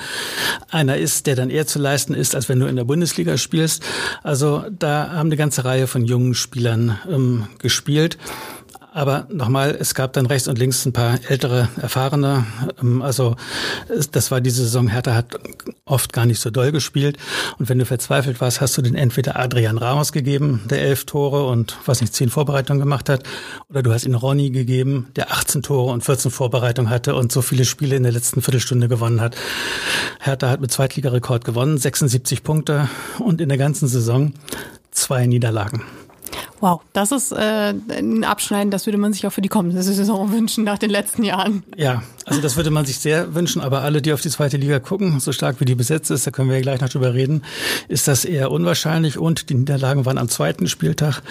einer ist, der dann eher zu leisten ist, als wenn du in der Bundesliga spielst. Also da haben eine ganze Reihe von jungen Spielern ähm, gespielt. Aber nochmal, es gab dann rechts und links ein paar ältere, erfahrene. Ähm, also das war diese Saison. Hertha hat oft gar nicht so doll gespielt. Und wenn du verzweifelt warst, hast du den entweder Adrian Ramos gegeben, der elf Tore und was nicht zehn Vorbereitungen gemacht hat, oder du hast ihn Ronny gegeben, der 18 Tore und 14 Vorbereitungen hatte und so viele Spiele in der letzten Viertelstunde gewonnen hat. Hertha hat mit Zweitligarekord gewonnen, 76 Punkte und in der ganzen Saison zwei Niederlagen. Wow, das ist äh, ein Abschneiden, das würde man sich auch für die kommende Saison wünschen nach den letzten Jahren. Ja, also das würde man sich sehr wünschen, aber alle, die auf die zweite Liga gucken, so stark wie die besetzt ist, da können wir ja gleich noch drüber reden, ist das eher unwahrscheinlich und die Niederlagen waren am zweiten Spieltag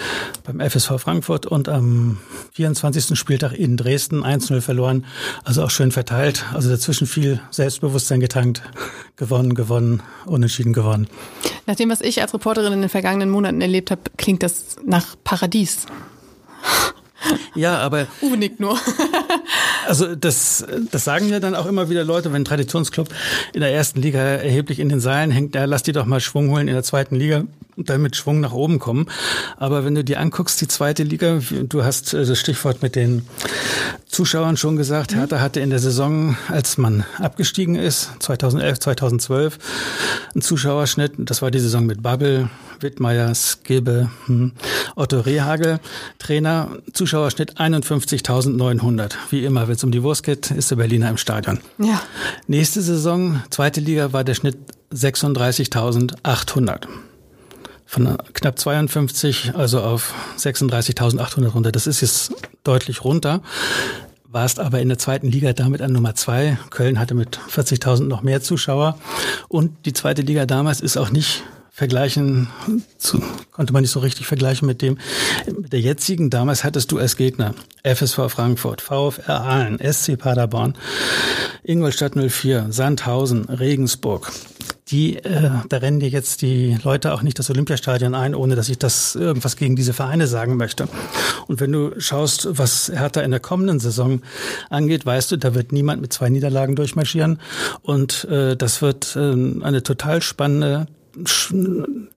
beim FSV Frankfurt und am 24. Spieltag in Dresden 1-0 verloren, also auch schön verteilt, also dazwischen viel Selbstbewusstsein getankt, gewonnen, gewonnen, unentschieden gewonnen. Nach dem, was ich als Reporterin in den vergangenen Monaten erlebt habe, klingt das nach Paradies. Ja, aber. Uwe nickt nur. also das, das sagen ja dann auch immer wieder Leute, wenn ein Traditionsclub in der ersten Liga erheblich in den Seilen hängt, ja, lass die doch mal Schwung holen in der zweiten Liga und dann mit Schwung nach oben kommen. Aber wenn du dir anguckst, die zweite Liga, du hast äh, das Stichwort mit den Zuschauern schon gesagt, Hertha hatte in der Saison, als man abgestiegen ist, 2011, 2012, einen Zuschauerschnitt, das war die Saison mit Babbel, Wittmeier, Skibbe, hm, Otto Rehagel, Trainer, Zuschauerschnitt 51.900. Wie immer, wenn es um die Wurst geht, ist der Berliner im Stadion. Ja. Nächste Saison, zweite Liga, war der Schnitt 36.800 von knapp 52, also auf 36.800 runter. Das ist jetzt deutlich runter. Warst aber in der zweiten Liga damit an Nummer zwei. Köln hatte mit 40.000 noch mehr Zuschauer. Und die zweite Liga damals ist auch nicht vergleichen, zu, konnte man nicht so richtig vergleichen mit dem, mit der jetzigen. Damals hattest du als Gegner FSV Frankfurt, VfR Aalen, SC Paderborn, Ingolstadt 04, Sandhausen, Regensburg die, äh, da rennen dir jetzt die Leute auch nicht das Olympiastadion ein, ohne dass ich das irgendwas gegen diese Vereine sagen möchte. Und wenn du schaust, was Hertha in der kommenden Saison angeht, weißt du, da wird niemand mit zwei Niederlagen durchmarschieren. Und äh, das wird äh, eine total spannende,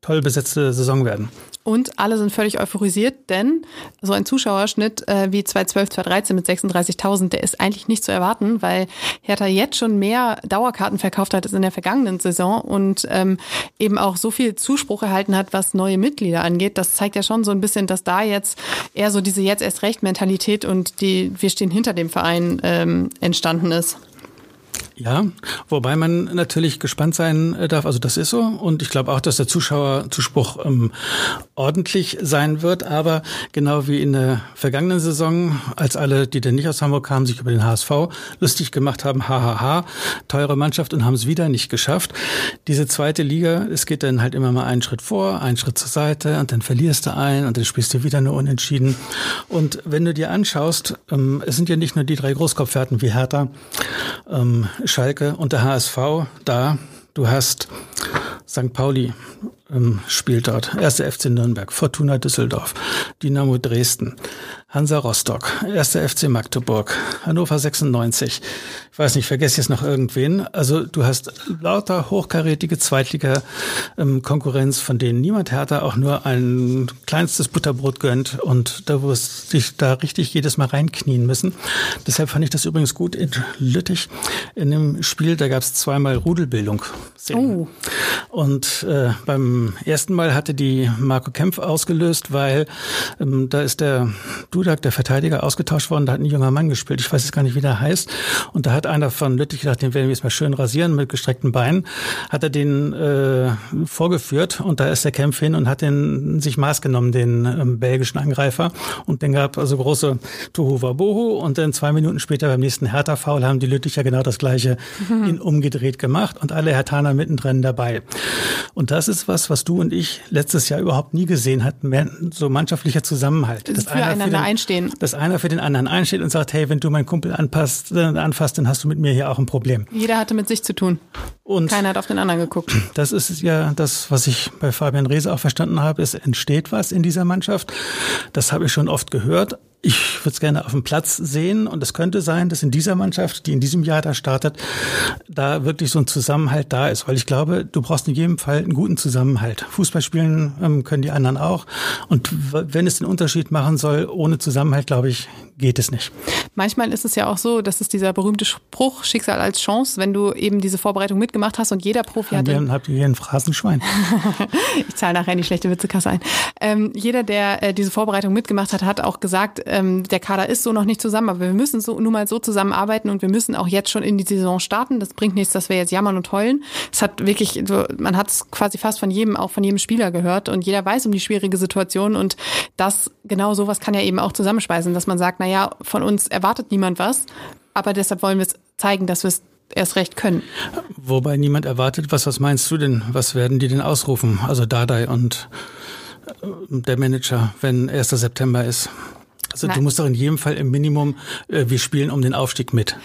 toll besetzte Saison werden. Und alle sind völlig euphorisiert, denn so ein Zuschauerschnitt äh, wie 2012, 2013 mit 36.000, der ist eigentlich nicht zu erwarten, weil Hertha jetzt schon mehr Dauerkarten verkauft hat als in der vergangenen Saison und ähm, eben auch so viel Zuspruch erhalten hat, was neue Mitglieder angeht. Das zeigt ja schon so ein bisschen, dass da jetzt eher so diese jetzt erst recht Mentalität und die wir stehen hinter dem Verein ähm, entstanden ist. Ja, wobei man natürlich gespannt sein äh, darf. Also das ist so. Und ich glaube auch, dass der Zuschauerzuspruch ähm, ordentlich sein wird. Aber genau wie in der vergangenen Saison, als alle, die denn nicht aus Hamburg kamen, sich über den HSV lustig gemacht haben, hahaha, teure Mannschaft und haben es wieder nicht geschafft. Diese zweite Liga, es geht dann halt immer mal einen Schritt vor, einen Schritt zur Seite und dann verlierst du einen und dann spielst du wieder nur unentschieden. Und wenn du dir anschaust, ähm, es sind ja nicht nur die drei Großkopfwerten wie Hertha, ähm, Schalke und der HSV da. Du hast St. Pauli ähm, spielt dort, 1. FC Nürnberg, Fortuna Düsseldorf, Dynamo Dresden, Hansa Rostock, 1. FC Magdeburg, Hannover 96. Ich weiß nicht, vergesse jetzt noch irgendwen. Also du hast lauter hochkarätige Zweitliga-Konkurrenz, von denen niemand härter auch nur ein kleinstes Butterbrot gönnt und da wirst sich da richtig jedes Mal reinknien müssen. Deshalb fand ich das übrigens gut in Lüttich. In dem Spiel, da gab es zweimal Rudelbildung. Oh. Und äh, beim ersten Mal hatte die Marco Kempf ausgelöst, weil ähm, da ist der du Dudak, der Verteidiger, ausgetauscht worden. Da hat ein junger Mann gespielt. Ich weiß jetzt gar nicht, wie der heißt. Und da hat einer von Lüttich gedacht, den werden wir jetzt mal schön rasieren mit gestreckten Beinen. Hat er den äh, vorgeführt und da ist der Kämpf hin und hat den sich Maß genommen, den ähm, belgischen Angreifer. Und den gab also große Tohuwabohu. Und dann zwei Minuten später beim nächsten Hertha-Foul haben die Lütticher genau das gleiche mhm. ihn umgedreht gemacht und alle Hertaner mittendrin dabei. Und das ist was, was du und ich letztes Jahr überhaupt nie gesehen hatten, mehr so mannschaftlicher Zusammenhalt. Das füreinander einstehen. Dass einer für den anderen einsteht und sagt, hey, wenn du meinen Kumpel anpasst, äh, anfasst, dann hast du mit mir hier auch ein Problem. Jeder hatte mit sich zu tun. Und Keiner hat auf den anderen geguckt. Das ist ja das, was ich bei Fabian Reese auch verstanden habe. Es entsteht was in dieser Mannschaft. Das habe ich schon oft gehört. Ich würde es gerne auf dem Platz sehen und es könnte sein, dass in dieser Mannschaft, die in diesem Jahr da startet, da wirklich so ein Zusammenhalt da ist, weil ich glaube, du brauchst in jedem Fall einen guten Zusammenhalt. Fußball spielen ähm, können die anderen auch und wenn es den Unterschied machen soll, ohne Zusammenhalt, glaube ich, geht es nicht. Manchmal ist es ja auch so, dass es dieser berühmte Spruch Schicksal als Chance, wenn du eben diese Vorbereitung mitgemacht hast und jeder Profi hat. Dann habt ihr hier ein Phrasenschwein. ich zahle nachher die schlechte Witzekasse ein. Ähm, jeder, der äh, diese Vorbereitung mitgemacht hat, hat auch gesagt, ähm, der Kader ist so noch nicht zusammen, aber wir müssen so nun mal so zusammenarbeiten und wir müssen auch jetzt schon in die Saison starten. Das bringt nichts, dass wir jetzt jammern und heulen. Es hat wirklich, man hat es quasi fast von jedem, auch von jedem Spieler gehört und jeder weiß um die schwierige Situation und das genau sowas kann ja eben auch zusammenspeisen, dass man sagt, naja, von uns erwartet niemand was, aber deshalb wollen wir es zeigen, dass wir es erst recht können. Wobei niemand erwartet was. Was meinst du denn? Was werden die denn ausrufen? Also Dadai und äh, der Manager, wenn 1. September ist? Also Nein. du musst doch in jedem Fall im Minimum, äh, wir spielen um den Aufstieg mit.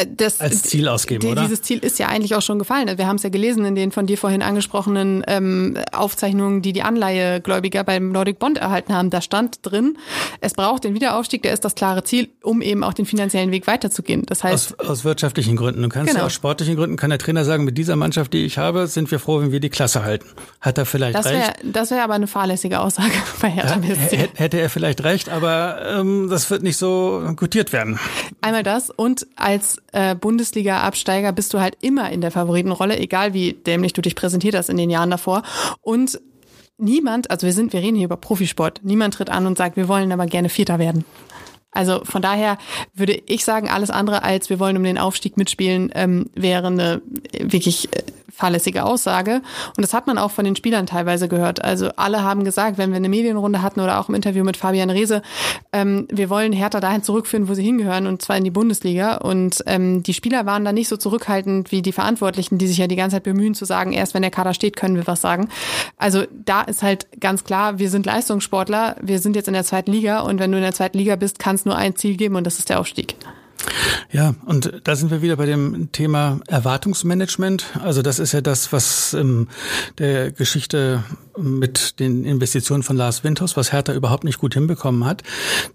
Äh, das, als Ziel ausgeben, die, oder? Dieses Ziel ist ja eigentlich auch schon gefallen. Wir haben es ja gelesen in den von dir vorhin angesprochenen ähm, Aufzeichnungen, die die Anleihegläubiger beim Nordic Bond erhalten haben. Da stand drin, es braucht den Wiederaufstieg, der ist das klare Ziel, um eben auch den finanziellen Weg weiterzugehen. Das heißt aus, aus wirtschaftlichen Gründen. Du kannst genau. aus sportlichen Gründen kann der Trainer sagen, mit dieser Mannschaft, die ich habe, sind wir froh, wenn wir die Klasse halten. Hat er vielleicht das wär, recht? Das wäre aber eine fahrlässige Aussage bei Hertha ja, Hätte er vielleicht recht, aber ähm, das wird nicht so gutiert werden. Einmal das und als äh, Bundesliga-Absteiger bist du halt immer in der Favoritenrolle, egal wie dämlich du dich präsentiert hast in den Jahren davor. Und niemand, also wir sind, wir reden hier über Profisport, niemand tritt an und sagt, wir wollen aber gerne Vierter werden. Also von daher würde ich sagen, alles andere als wir wollen um den Aufstieg mitspielen, ähm, wäre eine wirklich äh, fahrlässige Aussage. Und das hat man auch von den Spielern teilweise gehört. Also alle haben gesagt, wenn wir eine Medienrunde hatten oder auch im Interview mit Fabian Reese, ähm, wir wollen Hertha dahin zurückführen, wo sie hingehören, und zwar in die Bundesliga. Und ähm, die Spieler waren da nicht so zurückhaltend wie die Verantwortlichen, die sich ja die ganze Zeit bemühen zu sagen, erst wenn der Kader steht, können wir was sagen. Also da ist halt ganz klar, wir sind Leistungssportler, wir sind jetzt in der zweiten Liga und wenn du in der zweiten Liga bist, kann es nur ein Ziel geben und das ist der Aufstieg. Ja, und da sind wir wieder bei dem Thema Erwartungsmanagement. Also das ist ja das, was ähm, der Geschichte mit den Investitionen von Lars Windhaus, was Hertha überhaupt nicht gut hinbekommen hat,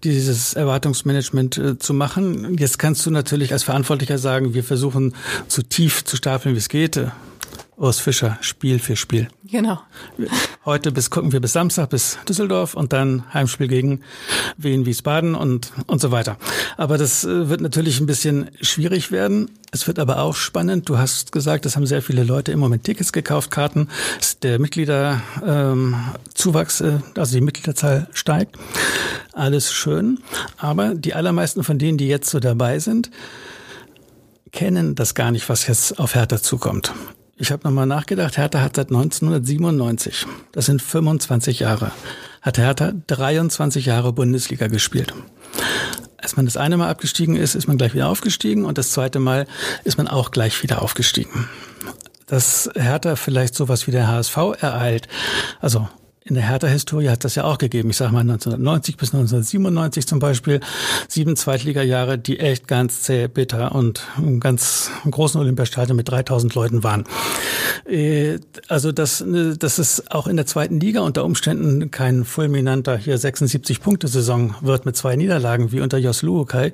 dieses Erwartungsmanagement äh, zu machen. Jetzt kannst du natürlich als Verantwortlicher sagen, wir versuchen so tief zu stapeln, wie es geht. Urs Fischer, Spiel für Spiel. Genau. Heute bis gucken wir bis Samstag bis Düsseldorf und dann Heimspiel gegen Wien, Wiesbaden und, und so weiter. Aber das äh, wird natürlich ein bisschen schwierig werden. Es wird aber auch spannend. Du hast gesagt, es haben sehr viele Leute im Moment Tickets gekauft, Karten. Der Mitgliederzuwachs, ähm, also die Mitgliederzahl steigt. Alles schön. Aber die allermeisten von denen, die jetzt so dabei sind, kennen das gar nicht, was jetzt auf Hertha zukommt. Ich habe nochmal nachgedacht, Hertha hat seit 1997, das sind 25 Jahre, hat Hertha 23 Jahre Bundesliga gespielt. Als man das eine Mal abgestiegen ist, ist man gleich wieder aufgestiegen und das zweite Mal ist man auch gleich wieder aufgestiegen. Dass Hertha vielleicht sowas wie der HSV ereilt, also in der Hertha-Historie hat das ja auch gegeben. Ich sage mal 1990 bis 1997 zum Beispiel. Sieben Zweitliga-Jahre, die echt ganz zäh, bitter und im ganz großen Olympiastadion mit 3000 Leuten waren. Äh, also dass, ne, dass es auch in der zweiten Liga unter Umständen kein fulminanter hier 76-Punkte-Saison wird mit zwei Niederlagen wie unter Jos Luokai,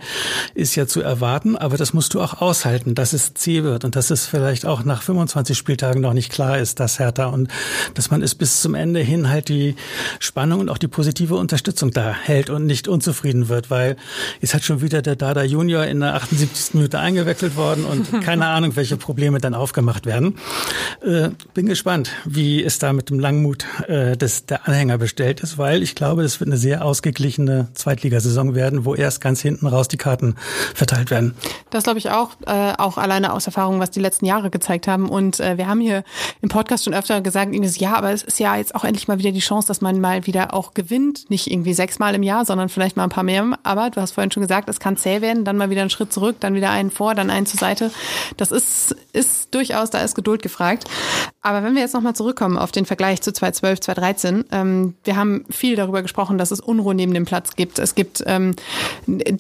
ist ja zu erwarten. Aber das musst du auch aushalten, dass es zäh wird und dass es vielleicht auch nach 25 Spieltagen noch nicht klar ist, dass Hertha und dass man es bis zum Ende hin halt die Spannung und auch die positive Unterstützung da hält und nicht unzufrieden wird, weil jetzt hat schon wieder der Dada Junior in der 78. Minute eingewechselt worden und keine Ahnung, welche Probleme dann aufgemacht werden. Äh, bin gespannt, wie es da mit dem Langmut äh, des, der Anhänger bestellt ist, weil ich glaube, es wird eine sehr ausgeglichene Zweitligasaison werden, wo erst ganz hinten raus die Karten verteilt werden. Das glaube ich auch, äh, auch alleine aus Erfahrung, was die letzten Jahre gezeigt haben. Und äh, wir haben hier im Podcast schon öfter gesagt, Ines, ja, aber es ist ja jetzt auch endlich mal wieder die Chance, dass man mal wieder auch gewinnt. Nicht irgendwie sechsmal im Jahr, sondern vielleicht mal ein paar mehr. Aber du hast vorhin schon gesagt, es kann zäh werden, dann mal wieder einen Schritt zurück, dann wieder einen vor, dann einen zur Seite. Das ist, ist durchaus, da ist Geduld gefragt. Aber wenn wir jetzt nochmal zurückkommen auf den Vergleich zu 2012, 2013, ähm, wir haben viel darüber gesprochen, dass es Unruhe neben dem Platz gibt. Es gibt, ähm,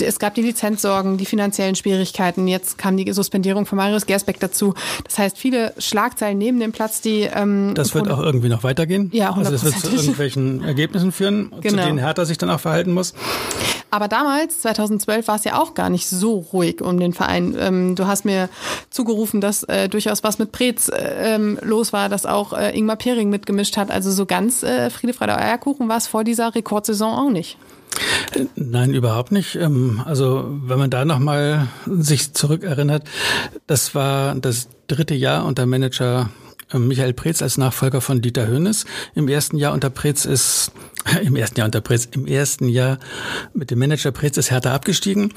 es gab die Lizenzsorgen, die finanziellen Schwierigkeiten. Jetzt kam die Suspendierung von Marius Gersbeck dazu. Das heißt, viele Schlagzeilen neben dem Platz, die ähm, Das wird auch irgendwie noch weitergehen. Ja, 100%. Also das wird zu irgendwelchen Ergebnissen führen, genau. zu denen Hertha sich dann auch verhalten muss. Aber damals, 2012, war es ja auch gar nicht so ruhig um den Verein. Ähm, du hast mir zugerufen, dass äh, durchaus was mit Preetz äh, ähm, los war, dass auch äh, Ingmar Pering mitgemischt hat. Also so ganz äh, Friede, Freude, Eierkuchen war es vor dieser Rekordsaison auch nicht. Nein, überhaupt nicht. Ähm, also wenn man da nochmal sich zurückerinnert, das war das dritte Jahr unter Manager Michael Preetz als Nachfolger von Dieter Hönes. Im ersten Jahr unter Preetz ist im ersten Jahr unter Preetz, im ersten Jahr mit dem Manager Preetz ist Hertha abgestiegen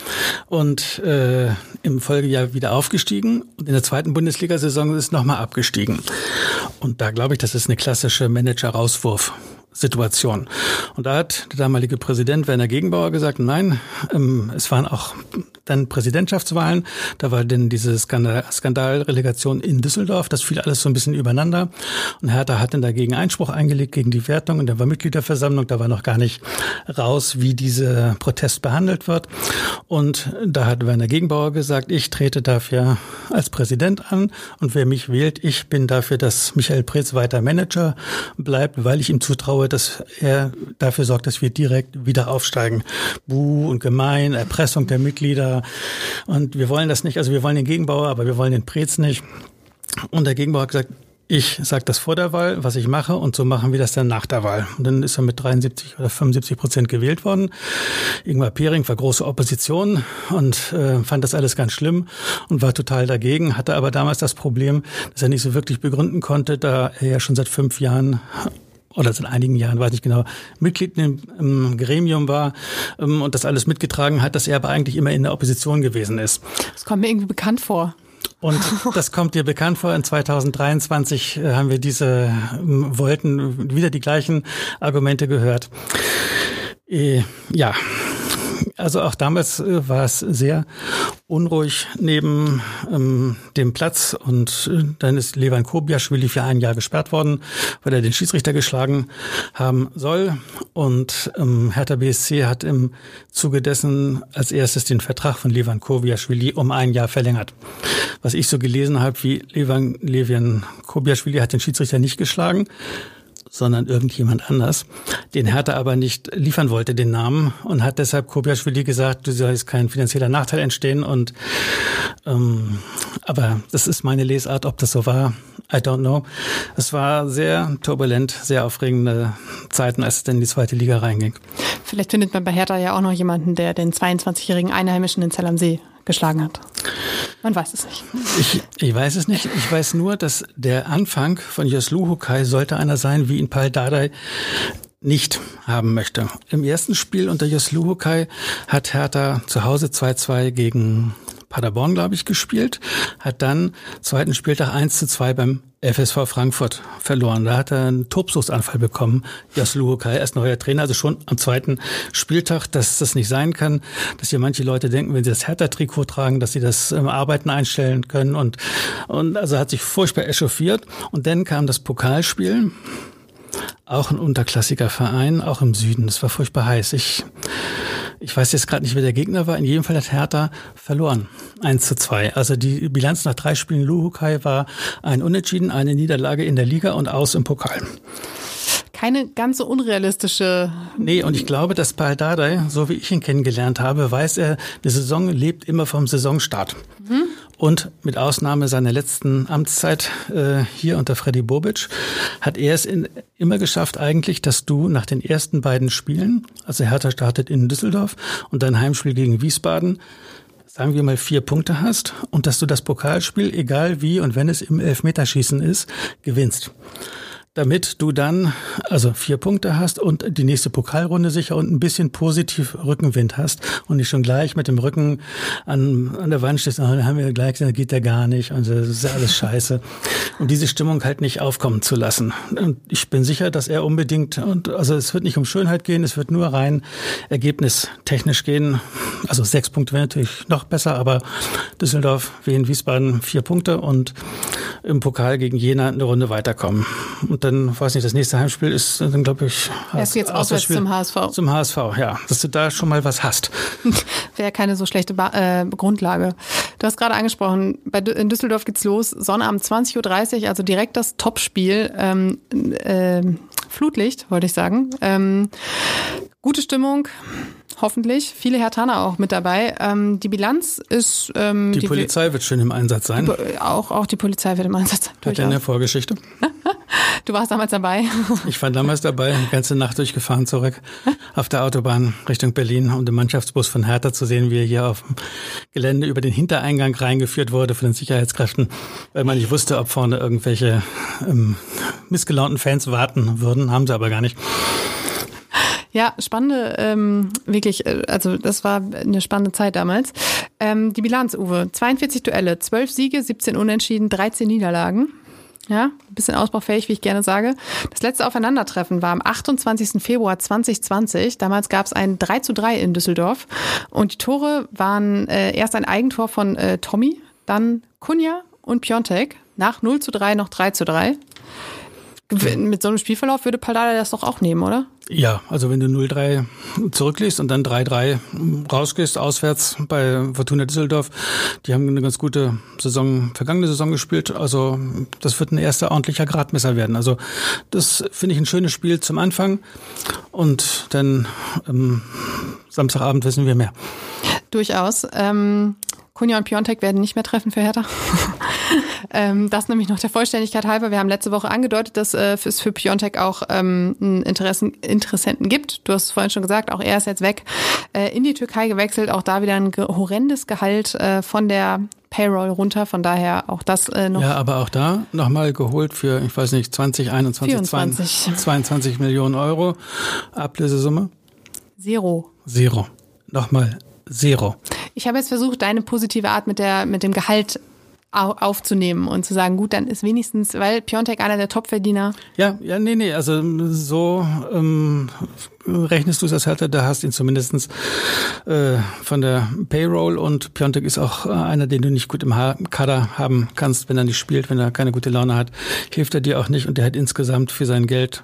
und äh, im Folgejahr wieder aufgestiegen und in der zweiten Bundesliga-Saison ist nochmal abgestiegen. Und da glaube ich, das ist eine klassische Manager-Rauswurf. Situation. Und da hat der damalige Präsident Werner Gegenbauer gesagt, nein, ähm, es waren auch dann Präsidentschaftswahlen. Da war denn diese Skandal Skandalrelegation in Düsseldorf. Das fiel alles so ein bisschen übereinander. Und Hertha hat dann dagegen Einspruch eingelegt gegen die Wertung. Und da war Mitgliederversammlung. Da war noch gar nicht raus, wie dieser Protest behandelt wird. Und da hat Werner Gegenbauer gesagt, ich trete dafür als Präsident an. Und wer mich wählt, ich bin dafür, dass Michael Preetz weiter Manager bleibt, weil ich ihm zutraue, dass er dafür sorgt, dass wir direkt wieder aufsteigen. Buh und gemein, Erpressung der Mitglieder, und wir wollen das nicht, also wir wollen den Gegenbauer, aber wir wollen den Prez nicht. Und der Gegenbauer hat gesagt, ich sage das vor der Wahl, was ich mache, und so machen wir das dann nach der Wahl. Und dann ist er mit 73 oder 75 Prozent gewählt worden. Ingmar Pering war große Opposition und äh, fand das alles ganz schlimm und war total dagegen, hatte aber damals das Problem, dass er nicht so wirklich begründen konnte, da er ja schon seit fünf Jahren oder seit einigen Jahren, weiß ich genau, Mitglied im, im Gremium war ähm, und das alles mitgetragen hat, dass er aber eigentlich immer in der Opposition gewesen ist. Das kommt mir irgendwie bekannt vor. Und das kommt dir bekannt vor. In 2023 äh, haben wir diese ähm, wollten wieder die gleichen Argumente gehört. Äh, ja, also auch damals äh, war es sehr unruhig neben ähm, dem Platz und äh, dann ist Levan Kobiaschwili für ein Jahr gesperrt worden, weil er den Schiedsrichter geschlagen haben soll. Und ähm, Hertha BSC hat im Zuge dessen als erstes den Vertrag von Levan Kobiaschwili um ein Jahr verlängert. Was ich so gelesen habe, wie Levan, Kobiaschwili hat den Schiedsrichter nicht geschlagen, sondern irgendjemand anders, den Hertha aber nicht liefern wollte, den Namen, und hat deshalb Kobiaschwili gesagt, du sollst kein finanzieller Nachteil entstehen. Und ähm, aber das ist meine Lesart, ob das so war, I don't know. Es war sehr turbulent, sehr aufregende Zeiten, als es denn in die zweite Liga reinging. Vielleicht findet man bei Hertha ja auch noch jemanden, der den 22-jährigen Einheimischen in Zell am See geschlagen hat. Man weiß es nicht. Ich, ich weiß es nicht. Ich weiß nur, dass der Anfang von Jeslu Hukai sollte einer sein, wie ihn Pal Dardai nicht haben möchte. Im ersten Spiel unter Jeslu Hukai hat Hertha zu Hause 2-2 gegen Paderborn, glaube ich, gespielt, hat dann zweiten Spieltag 1 zu 2 beim FSV Frankfurt verloren. Da hat er einen Tobsuchtsanfall bekommen. Jaslu Hokai, erst neuer Trainer, also schon am zweiten Spieltag, dass das nicht sein kann, dass hier manche Leute denken, wenn sie das Hertha-Trikot tragen, dass sie das ähm, Arbeiten einstellen können und, und also hat sich furchtbar echauffiert. Und dann kam das Pokalspiel auch ein unterklassiger Verein, auch im Süden. Es war furchtbar heiß. Ich, ich weiß jetzt gerade nicht, wer der Gegner war. In jedem Fall hat Hertha verloren. 1 zu 2. Also die Bilanz nach drei Spielen Luhukai war ein Unentschieden, eine Niederlage in der Liga und aus im Pokal keine ganz so unrealistische. Nee, und ich glaube, dass Paul Dardai, so wie ich ihn kennengelernt habe, weiß er, die Saison lebt immer vom Saisonstart. Mhm. Und mit Ausnahme seiner letzten Amtszeit äh, hier unter Freddy Bobic hat er es in, immer geschafft eigentlich, dass du nach den ersten beiden Spielen, also Hertha startet in Düsseldorf und dein Heimspiel gegen Wiesbaden, sagen wir mal vier Punkte hast und dass du das Pokalspiel, egal wie und wenn es im Elfmeterschießen ist, gewinnst damit du dann also vier Punkte hast und die nächste Pokalrunde sicher und ein bisschen positiv Rückenwind hast und nicht schon gleich mit dem Rücken an, an der Wand stehst, dann haben wir gleich, dann geht der gar nicht und das ist alles scheiße. Und diese Stimmung halt nicht aufkommen zu lassen. Und ich bin sicher, dass er unbedingt, und also es wird nicht um Schönheit gehen, es wird nur rein ergebnistechnisch gehen. Also sechs Punkte wäre natürlich noch besser, aber Düsseldorf, Wien, Wiesbaden vier Punkte und im Pokal gegen Jena eine Runde weiterkommen. Und dann, weiß nicht, das nächste Heimspiel ist dann, glaube ich, Erst jetzt auswärts zum HSV. Zum HSV, ja. Dass du da schon mal was hast. Wäre keine so schlechte ba äh, Grundlage. Du hast gerade angesprochen, bei, in Düsseldorf geht's los, Sonnabend 20.30 Uhr, also direkt das Topspiel. Ähm, äh, Flutlicht, wollte ich sagen. Ähm, gute Stimmung, hoffentlich. Viele Hertaner auch mit dabei. Ähm, die Bilanz ist. Ähm, die, die, Polizei wird schön im Einsatz sein. Die, auch, auch die Polizei wird im Einsatz sein. Hat ja eine Vorgeschichte. du warst damals dabei. ich war damals dabei, die ganze Nacht durchgefahren zurück auf der Autobahn Richtung Berlin, um den Mannschaftsbus von Hertha zu sehen, wie er hier auf dem Gelände über den Hintereingang reingeführt wurde von den Sicherheitskräften, weil man nicht wusste, ob vorne irgendwelche ähm, missgelaunten Fans warten würden. Haben sie aber gar nicht. Ja, spannende, ähm, wirklich, äh, also das war eine spannende Zeit damals. Ähm, die Bilanz, Uwe, 42 Duelle, 12 Siege, 17 Unentschieden, 13 Niederlagen. Ja, ein bisschen ausbaufähig, wie ich gerne sage. Das letzte Aufeinandertreffen war am 28. Februar 2020. Damals gab es ein 3 zu 3 in Düsseldorf. Und die Tore waren äh, erst ein Eigentor von äh, Tommy, dann Kunja und Piontek. Nach 0 zu 3 noch 3 zu 3. Mit so einem Spielverlauf würde Paldada das doch auch nehmen, oder? Ja, also wenn du 0-3 zurückliegst und dann 3-3 rausgehst, auswärts bei Fortuna Düsseldorf, die haben eine ganz gute Saison, vergangene Saison gespielt. Also das wird ein erster ordentlicher Gradmesser werden. Also das finde ich ein schönes Spiel zum Anfang. Und dann ähm, Samstagabend wissen wir mehr. Durchaus. Ähm, Kunja und Piontek werden nicht mehr treffen für Hertha. ähm, das nämlich noch der Vollständigkeit halber. Wir haben letzte Woche angedeutet, dass äh, es für Piontek auch ähm, einen Interessen, Interessenten gibt. Du hast es vorhin schon gesagt, auch er ist jetzt weg, äh, in die Türkei gewechselt. Auch da wieder ein horrendes Gehalt äh, von der Payroll runter. Von daher auch das äh, noch. Ja, aber auch da nochmal geholt für, ich weiß nicht, 20, 21, 22, 22 Millionen Euro Ablösesumme. Zero. Zero. Nochmal Zero. Ich habe jetzt versucht, deine positive Art mit, der, mit dem Gehalt aufzunehmen und zu sagen, gut, dann ist wenigstens, weil Piontek einer der Topverdiener. Ja, ja, nee, nee, also so ähm, rechnest du es als Hertha, da hast ihn zumindestens äh, von der Payroll und Piontek ist auch äh, einer, den du nicht gut im Kader haben kannst, wenn er nicht spielt, wenn er keine gute Laune hat, hilft er dir auch nicht und der hat insgesamt für sein Geld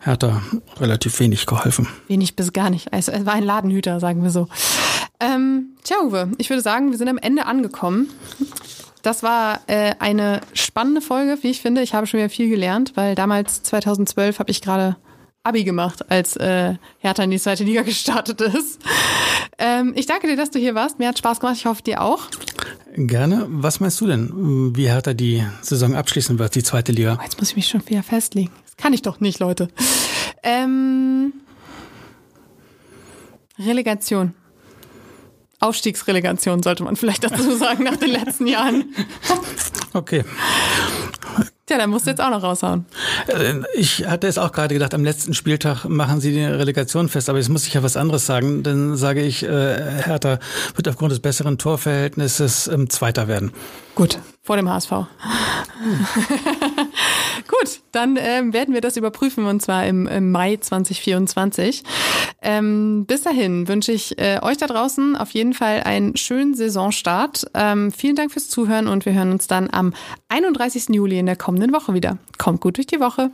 Hertha relativ wenig geholfen. Wenig bis gar nicht. Also, er war ein Ladenhüter, sagen wir so. Ähm, tja, Uwe, ich würde sagen, wir sind am Ende angekommen. Das war äh, eine spannende Folge, wie ich finde. Ich habe schon wieder viel gelernt, weil damals 2012 habe ich gerade Abi gemacht, als äh, Hertha in die zweite Liga gestartet ist. Ähm, ich danke dir, dass du hier warst. Mir hat Spaß gemacht. Ich hoffe, dir auch. Gerne. Was meinst du denn, wie Hertha die Saison abschließen wird, die zweite Liga? Oh, jetzt muss ich mich schon wieder festlegen. Das kann ich doch nicht, Leute. Ähm, Relegation. Aufstiegsrelegation sollte man vielleicht dazu sagen nach den letzten Jahren. Okay. Tja, dann musst du jetzt auch noch raushauen. Äh, ich hatte es auch gerade gedacht, am letzten Spieltag machen sie die Relegation fest, aber jetzt muss ich ja was anderes sagen. Dann sage ich, äh, Hertha wird aufgrund des besseren Torverhältnisses ähm, Zweiter werden. Gut, vor dem HSV. Hm. Gut, dann ähm, werden wir das überprüfen und zwar im, im Mai 2024. Ähm, bis dahin wünsche ich äh, euch da draußen auf jeden Fall einen schönen Saisonstart. Ähm, vielen Dank fürs Zuhören und wir hören uns dann am 31. Juli in der kommenden Woche wieder. Kommt gut durch die Woche.